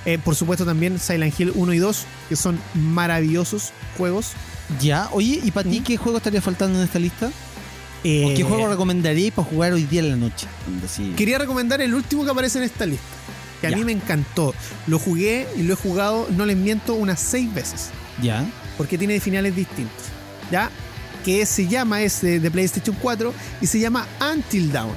Eh, por supuesto también Silent Hill 1 y 2, que son maravillosos juegos. Ya. Oye, ¿y para ti qué juego estaría faltando en esta lista? Eh, ¿O qué juego recomendaríais para jugar hoy día en la noche? Quería recomendar el último que aparece en esta lista, que a Ya. mí me encantó. Lo jugué y lo he jugado, no les miento, unas seis veces, Ya. porque tiene finales distintos. ¿Ya? Que se llama, es de, de PlayStation 4 y se llama Until Dawn.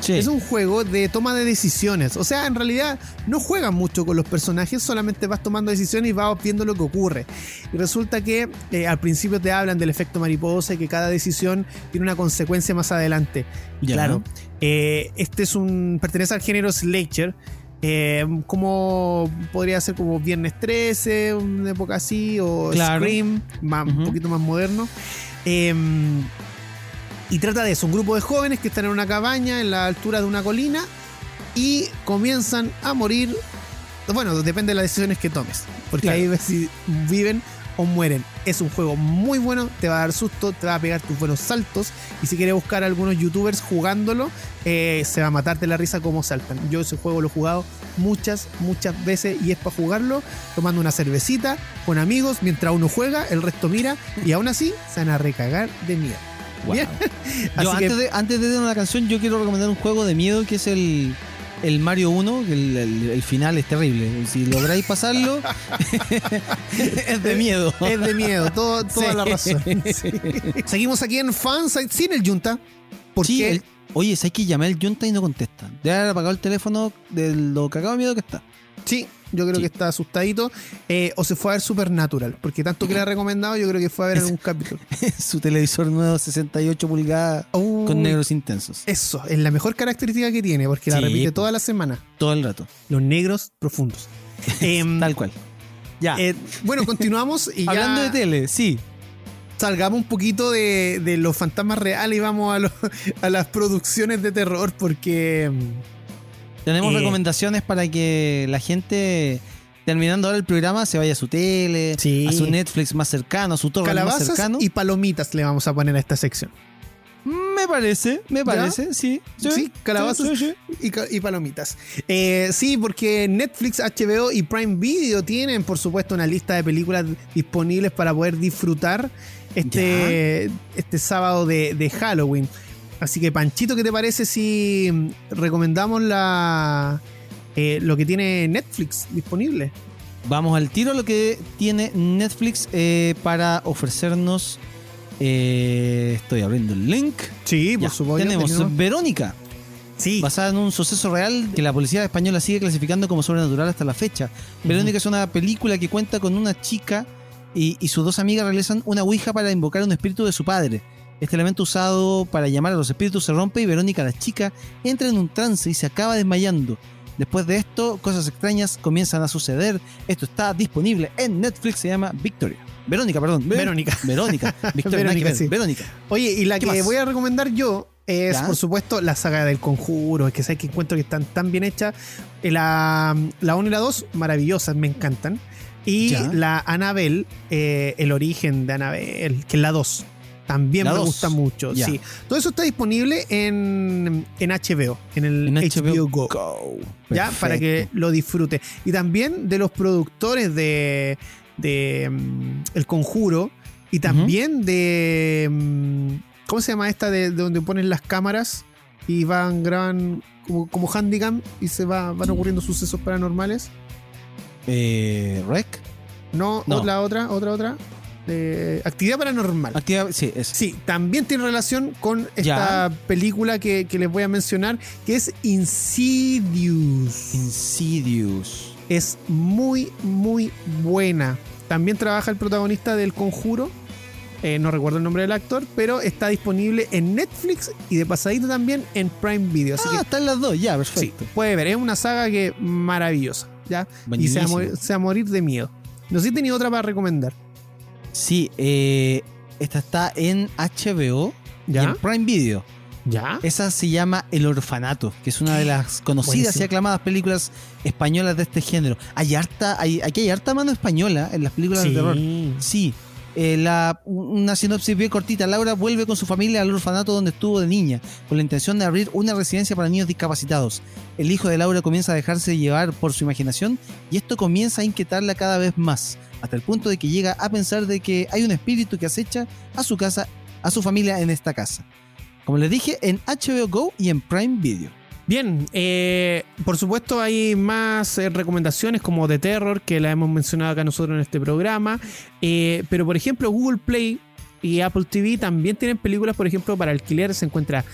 Sí. Es un juego de toma de decisiones. O sea, en realidad no juegas mucho con los personajes, solamente vas tomando decisiones y vas viendo lo que ocurre. Y resulta que eh, al principio te hablan del efecto mariposa y que cada decisión tiene una consecuencia más adelante. Ya. Claro. Eh, este es un. pertenece al género Slasher. eh, como podría ser como Viernes 13, una época así, o Claro. Scream, más- un poquito más moderno. Y trata de eso, un grupo de jóvenes que están en una cabaña en la altura de una colina y comienzan a morir. Bueno, depende de las decisiones que tomes, porque Claro. ahí ves si viven o mueren. Es un juego muy bueno, te va a dar susto, te va a pegar tus buenos saltos y si quieres buscar a algunos youtubers jugándolo, eh, se va a matarte la risa como saltan. Yo ese juego lo he jugado muchas, muchas veces y es para jugarlo tomando una cervecita con amigos mientras uno juega, el resto mira y aún así se van a recagar de miedo. Wow. Bien. Yo Así que- antes, de, antes de dar una canción, yo quiero recomendar un juego de miedo que es el, el Mario 1, que el, el- el final es terrible. Si lográis pasarlo, es de miedo. Es de miedo, todo, toda Sí. la razón. Sí. Seguimos aquí en Fansite sin el Junta. Porque Sí, el- oye, ¿sabes que llamé al Junta y no contesta? Debe haber apagado el teléfono de lo cagado de miedo que está. sí, yo creo Sí. que está asustadito. Eh, o se fue a ver Supernatural. Porque tanto que le ha recomendado, yo creo que fue a ver algún capítulo. Su televisor nuevo, 68 pulgadas, Uy, con negros intensos. Eso, es la mejor característica que tiene, porque la repite toda la semana. Todo el rato. Los negros profundos. Em, Tal cual. Ya. eh, bueno, continuamos y ya Hablando de tele, sí. salgamos un poquito de, de los fantasmas reales y vamos a, a las producciones de terror, porque em, Tenemos Eh. recomendaciones para que la gente, terminando ahora el programa, se vaya a su tele, Sí. a su Netflix más cercano, a su torre más calabazas cercano. y palomitas le vamos a poner a esta sección. Me parece, me parece, sí. Sí, calabazas sí, sí, sí. y, ca- y palomitas. Eh, sí, porque Netflix, HBO y Prime Video tienen, por supuesto, una lista de películas disponibles para poder disfrutar este, este sábado de, de Halloween. Así que, Panchito, ¿qué te parece si mm, recomendamos la eh, lo que tiene Netflix disponible? Vamos al tiro a lo que tiene Netflix eh, para ofrecernos. eh, estoy abriendo el link. Sí, por Ya, supuesto. tenemos Verónica, Sí, basada en un suceso real que la policía española sigue clasificando como sobrenatural hasta la fecha. Verónica es una película que cuenta con una chica y, y sus dos amigas realizan una ouija para invocar un espíritu de su padre. Este elemento usado para llamar a los espíritus se rompe y Verónica, la chica, entra en un trance y se acaba desmayando. Después de esto, cosas extrañas comienzan a suceder. Esto está disponible en Netflix, se llama Victoria. Verónica, perdón. Ve- Verónica. Verónica. Victoria, Verónica, ver. sí. Verónica. Oye, y la ¿Qué que más? voy a recomendar yo es, ¿Ya? por supuesto, la saga del conjuro. Es que sabes que encuentro que están tan bien hechas. Eh, La, la 1 y la 2, maravillosas, me encantan. Y ¿Ya? la Anabel, eh, el origen de Anabel, que es la 2. También La me dos. gusta mucho. Sí. Todo eso está disponible en, en HBO, en el En HBO, HBO Go. Go. ¿ya? Para que lo disfrute. Y también de los productores de, de mm, El Conjuro y también de... mm, ¿Cómo se llama esta de, de donde ponen las cámaras y van, graban como, como handicam y se va, van ocurriendo sucesos paranormales? Eh, Rec. No, No. otra, otra, otra, otra. Eh, actividad paranormal. Actividad, sí, también tiene relación con esta película que, que les voy a mencionar, que es Insidious. Insidious. es muy, muy buena. También trabaja el protagonista del conjuro. eh, no recuerdo el nombre del actor, pero está disponible en Netflix y de pasadito también en Prime Video. Así ah, están las dos, ya, perfecto. sí, puede ver. Es una saga que maravillosa. ¿ya? Y se va, a Buenísimo. morir, se va a morir de miedo. No sé si tenía otra para recomendar. Sí, eh, esta está en HBO y ¿Ya? en Prime Video. ¿Ya? Esa se llama El Orfanato, que es una de las conocidas Buenísimo. y aclamadas películas españolas de este género. Hay harta, hay, aquí hay harta mano española en las películas de terror. Sí. Eh, la, una sinopsis bien cortita. Laura vuelve con su familia al orfanato donde estuvo de niña, con la intención de abrir una residencia para niños discapacitados. El hijo de Laura comienza a dejarse llevar por su imaginación y esto comienza a inquietarla cada vez más, hasta el punto de que llega a pensar de que hay un espíritu que acecha a su casa, a su familia en esta casa. Como les dije, en HBO Go y en Prime Video. Bien, eh, por supuesto hay más eh, recomendaciones como de terror que la hemos mencionado acá nosotros en este programa, eh, pero por ejemplo Google Play y Apple TV también tienen películas, por ejemplo, para alquiler se encuentra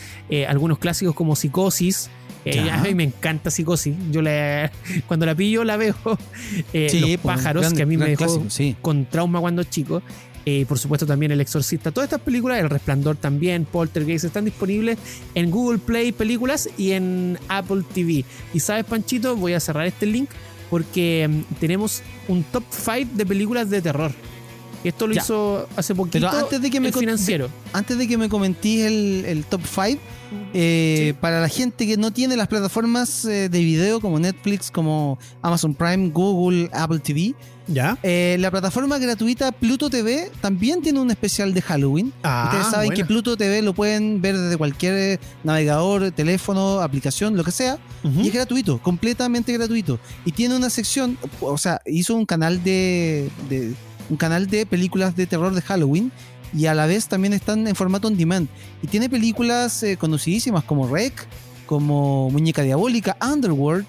algunos clásicos como Psicosis. Ya. a mí me encanta Psicosis. Yo la, cuando la pillo la veo. Eh, Sí, Los pues, pájaros, gran- que a mí me dejó clásico, sí. con trauma cuando chico. Eh, por supuesto también El Exorcista. Todas estas películas, El Resplandor también, Poltergeist, están disponibles en Google Play Películas y en Apple TV. Y sabes, Panchito, voy a cerrar este link porque mm, tenemos un top 5 de películas de terror. Esto lo Ya. hizo hace poquito Pero antes de que me financiero. Antes de que me comentís el, el top 5, eh, para la gente que no tiene las plataformas eh, de video como Netflix, como Amazon Prime, Google, Apple TV, ¿Ya? eh, la plataforma gratuita Pluto TV también tiene un especial de Halloween. Ah, Ustedes saben buena. que Pluto TV lo pueden ver desde cualquier navegador, teléfono, aplicación, lo que sea. Y es gratuito, completamente gratuito. Y tiene una sección, o sea, hizo un canal de, de- un canal de películas de terror de Halloween y a la vez también están en formato on demand. Y tiene películas eh, conocidísimas como Rec, como Muñeca Diabólica, Underworld,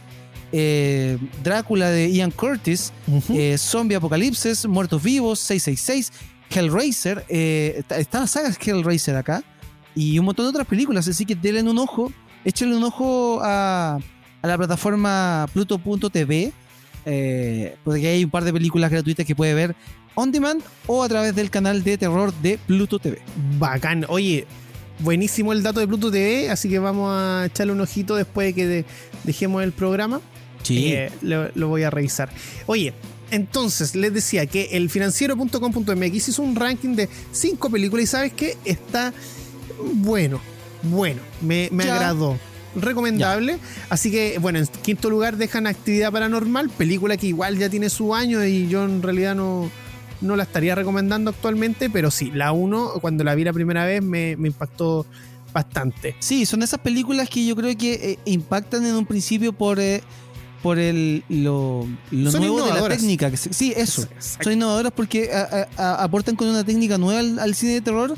eh, Drácula de Ian Curtis, eh, Zombie Apocalipsis, Muertos Vivos, 666, Hellraiser, eh, está, está la saga Hellraiser acá, y un montón de otras películas, así que denle un ojo, échenle un ojo a, a la plataforma pluto.tv, eh, porque hay un par de películas gratuitas que puede ver on demand o a través del canal de terror de Pluto TV. Bacán. Oye, buenísimo el dato de Pluto TV, así que vamos a echarle un ojito después de que de- dejemos el programa. Eh, lo, lo voy a revisar. Oye, entonces les decía que el financiero.com.mx hizo un ranking de cinco películas y sabes que está bueno, bueno, me, agradó. Recomendable. Así que, bueno, en quinto lugar dejan Actividad Paranormal, película que igual ya tiene su año y yo en realidad no, no la estaría recomendando actualmente, pero sí, la uno, cuando la vi la primera vez, me, me impactó bastante. Sí, son esas películas que yo creo que eh, impactan en un principio por, eh, por el, lo, lo nuevo de la técnica. sí, eso. Exacto. Son innovadoras porque a- a- a- aportan con una técnica nueva al, al cine de terror,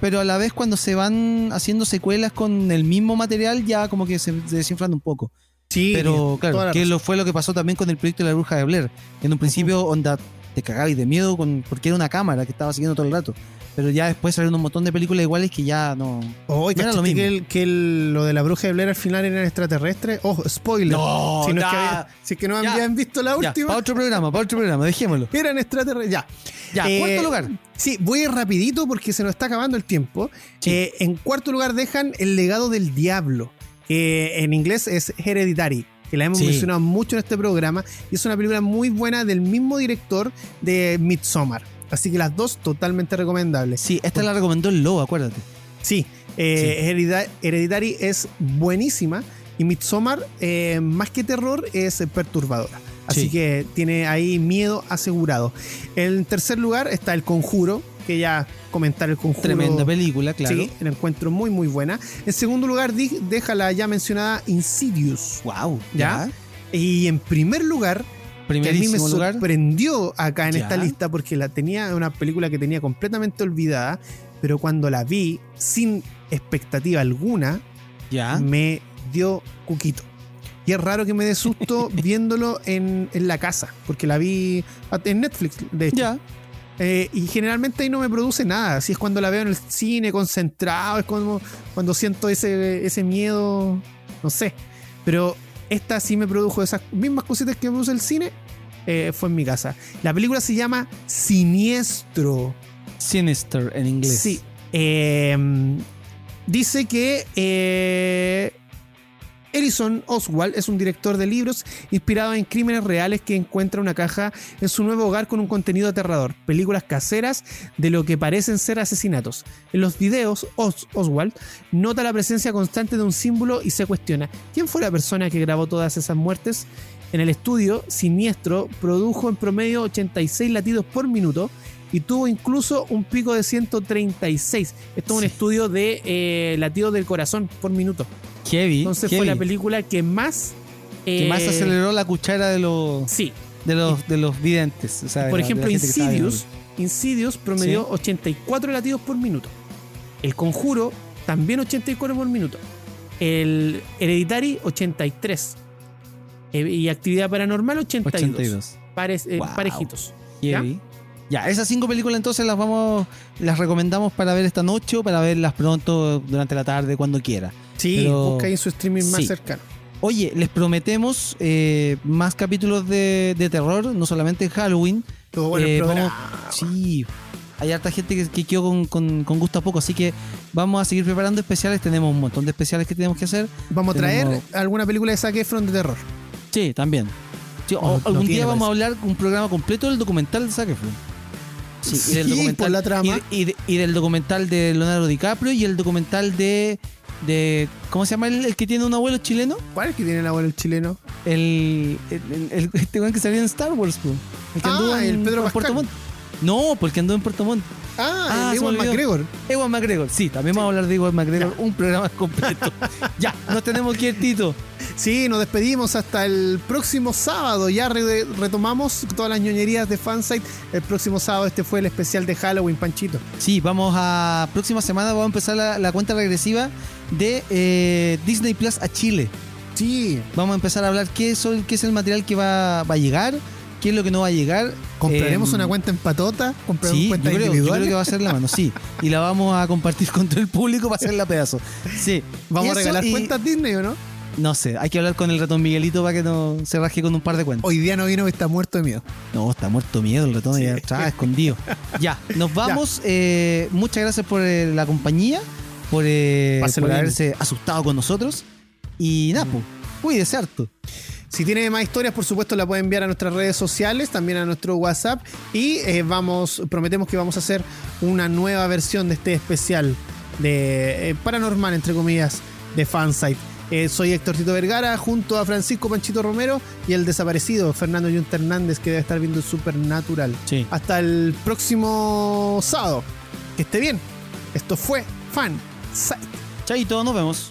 pero a la vez cuando se van haciendo secuelas con el mismo material ya como que se, se desinflan un poco. Sí, Pero claro, la que lo, fue lo que pasó también con el proyecto de la bruja de Blair. En un principio, onda, te cagabas de miedo con, porque era una cámara que estaba siguiendo todo el rato. Pero ya después salieron un montón de películas iguales que ya no. Oh, No era lo ¿cachaste mismo. que, el- que el- lo de la bruja de Blair al final era extraterrestre? Oh, spoiler. No, si, no es que había- si es que no Ya. habían visto la Ya, última, para otro programa, para otro programa, dejémoslo. eran extraterrestres. Ya. Ya, Eh, cuarto lugar. Sí, voy a ir rapidito porque se nos está acabando el tiempo. Sí. Eh, en cuarto lugar dejan El legado del diablo, que en inglés es Hereditary, que la hemos Sí. mencionado mucho en este programa, y es una película muy buena del mismo director de Midsommar. Así que las dos totalmente recomendables. Sí, esta la recomendó el Lobo, acuérdate. Sí, eh, Heredita- Hereditary es buenísima y Midsommar, eh, más que terror, es perturbadora. Así Sí. que tiene ahí miedo asegurado. En tercer lugar está El Conjuro, que ya comentar El Conjuro. Tremenda película, claro. Sí, la encuentro muy, muy buena. En segundo lugar, deja la ya mencionada Insidious. Wow, ¿Ya? Y en primer lugar, que a mí me lugar. sorprendió acá en Ya. esta lista porque la tenía una película que tenía completamente olvidada, pero cuando la vi sin expectativa alguna, Ya. me dio cuquito. Y es raro que me dé susto viéndolo en, en la casa, porque la vi en Netflix, de hecho. Ya. Eh, y generalmente ahí no me produce nada. Así es cuando la veo en el cine concentrado, es como cuando siento ese, ese miedo, no sé. Pero esta sí me produjo esas mismas cositas que me produce el cine, eh, fue en mi casa. La película se llama Siniestro. Sinister en inglés. Sí. Eh, dice que eh, Ellison Oswald es un director de libros inspirado en crímenes reales que encuentra una caja en su nuevo hogar con un contenido aterrador, películas caseras de lo que parecen ser asesinatos. En los videos, Os- Oswald nota la presencia constante de un símbolo y se cuestiona, ¿quién fue la persona que grabó todas esas muertes? En el estudio, Siniestro produjo en promedio 86 latidos por minuto y tuvo incluso un pico de 136. Esto es un estudio de eh, latidos del corazón por minuto. Heavy. Entonces heavy. fue la película que más... que más eh, aceleró la cuchara de los Sí. de los de los videntes. o sea, de Por la- ejemplo, Insidious, Insidious promedió Sí. 84 latidos por minuto. El Conjuro, también 84 por minuto. El Hereditary, 83. Eh, y Actividad Paranormal, 82. 82. Pares- Wow. parejitos. Heavy. Ya, esas cinco películas entonces las vamos, las recomendamos para ver esta noche o para verlas pronto durante la tarde, cuando quiera. Sí, Pero- busca ahí en su streaming más Sí. cercano. Oye, les prometemos eh, más capítulos de, de terror, no solamente en Halloween. Todo bueno Eh, vamos- sí, hay harta gente que, que quedó con, con- con gusto a poco, así que vamos a seguir preparando especiales. Tenemos un montón de especiales que tenemos que hacer. Vamos a traer tenemos- alguna película de Zac Efron de terror. Sí, también. Sí, o- No, no algún día vamos a hablar un programa completo del documental de Zac Efron. Sí, Sí, y del documental, la trama. Y, y de- y del documental de Leonardo DiCaprio y el documental de. de ¿Cómo se llama el, el que tiene un abuelo chileno? ¿Cuál es que tiene el abuelo el chileno? El, el, el- el- este weón que salió en Star Wars, po. El que Ah, anduvo en, el Pedro en Pascal. Puerto Montt. No, porque andó en Puerto Montt. Ah, Ah, Ewan. McGregor. Ewan McGregor, sí, también vamos a hablar de Ewan McGregor, un programa completo. ya, nos tenemos que ir, Tito. Sí, nos despedimos hasta el próximo sábado. Ya re- retomamos todas las ñoñerías de Fansite. El próximo sábado este fue el especial de Halloween, Panchito. Sí, vamos a. Próxima semana vamos a empezar la, la cuenta regresiva de eh, Disney Plus a Chile. Sí, Vamos a empezar a hablar qué es, el- qué es el material que va, va a llegar, qué es lo que no va a llegar. compraremos Eh, una cuenta en patota, compraremos Sí, yo cuentas creo, yo creo que va a ser la mano, sí. Y la vamos a compartir con todo el público para hacerla pedazo. Sí. Vamos a regalar y- cuentas Disney, ¿o no? No sé, hay que hablar con el ratón Miguelito para que no se raje con un par de cuentas. Hoy día no vino está muerto de miedo. No, está muerto miedo el ratón, ya está escondido. Ya, nos vamos. eh, muchas gracias por eh, la compañía, por, eh, por haberse asustado con nosotros. Y nada, pues, cuídese harto. Si tiene más historias, por supuesto, la puede enviar a nuestras redes sociales, también a nuestro WhatsApp. Y eh, vamos, prometemos que vamos a hacer una nueva versión de este especial de eh, paranormal, entre comillas, de Fansite. Eh, soy Héctor Tito Vergara, junto a Francisco Panchito Romero y el desaparecido Fernando Yunta Hernández, que debe estar viendo Supernatural. Sí. Hasta el próximo sábado. Que esté bien. Esto fue Fansite. Chaito, nos vemos.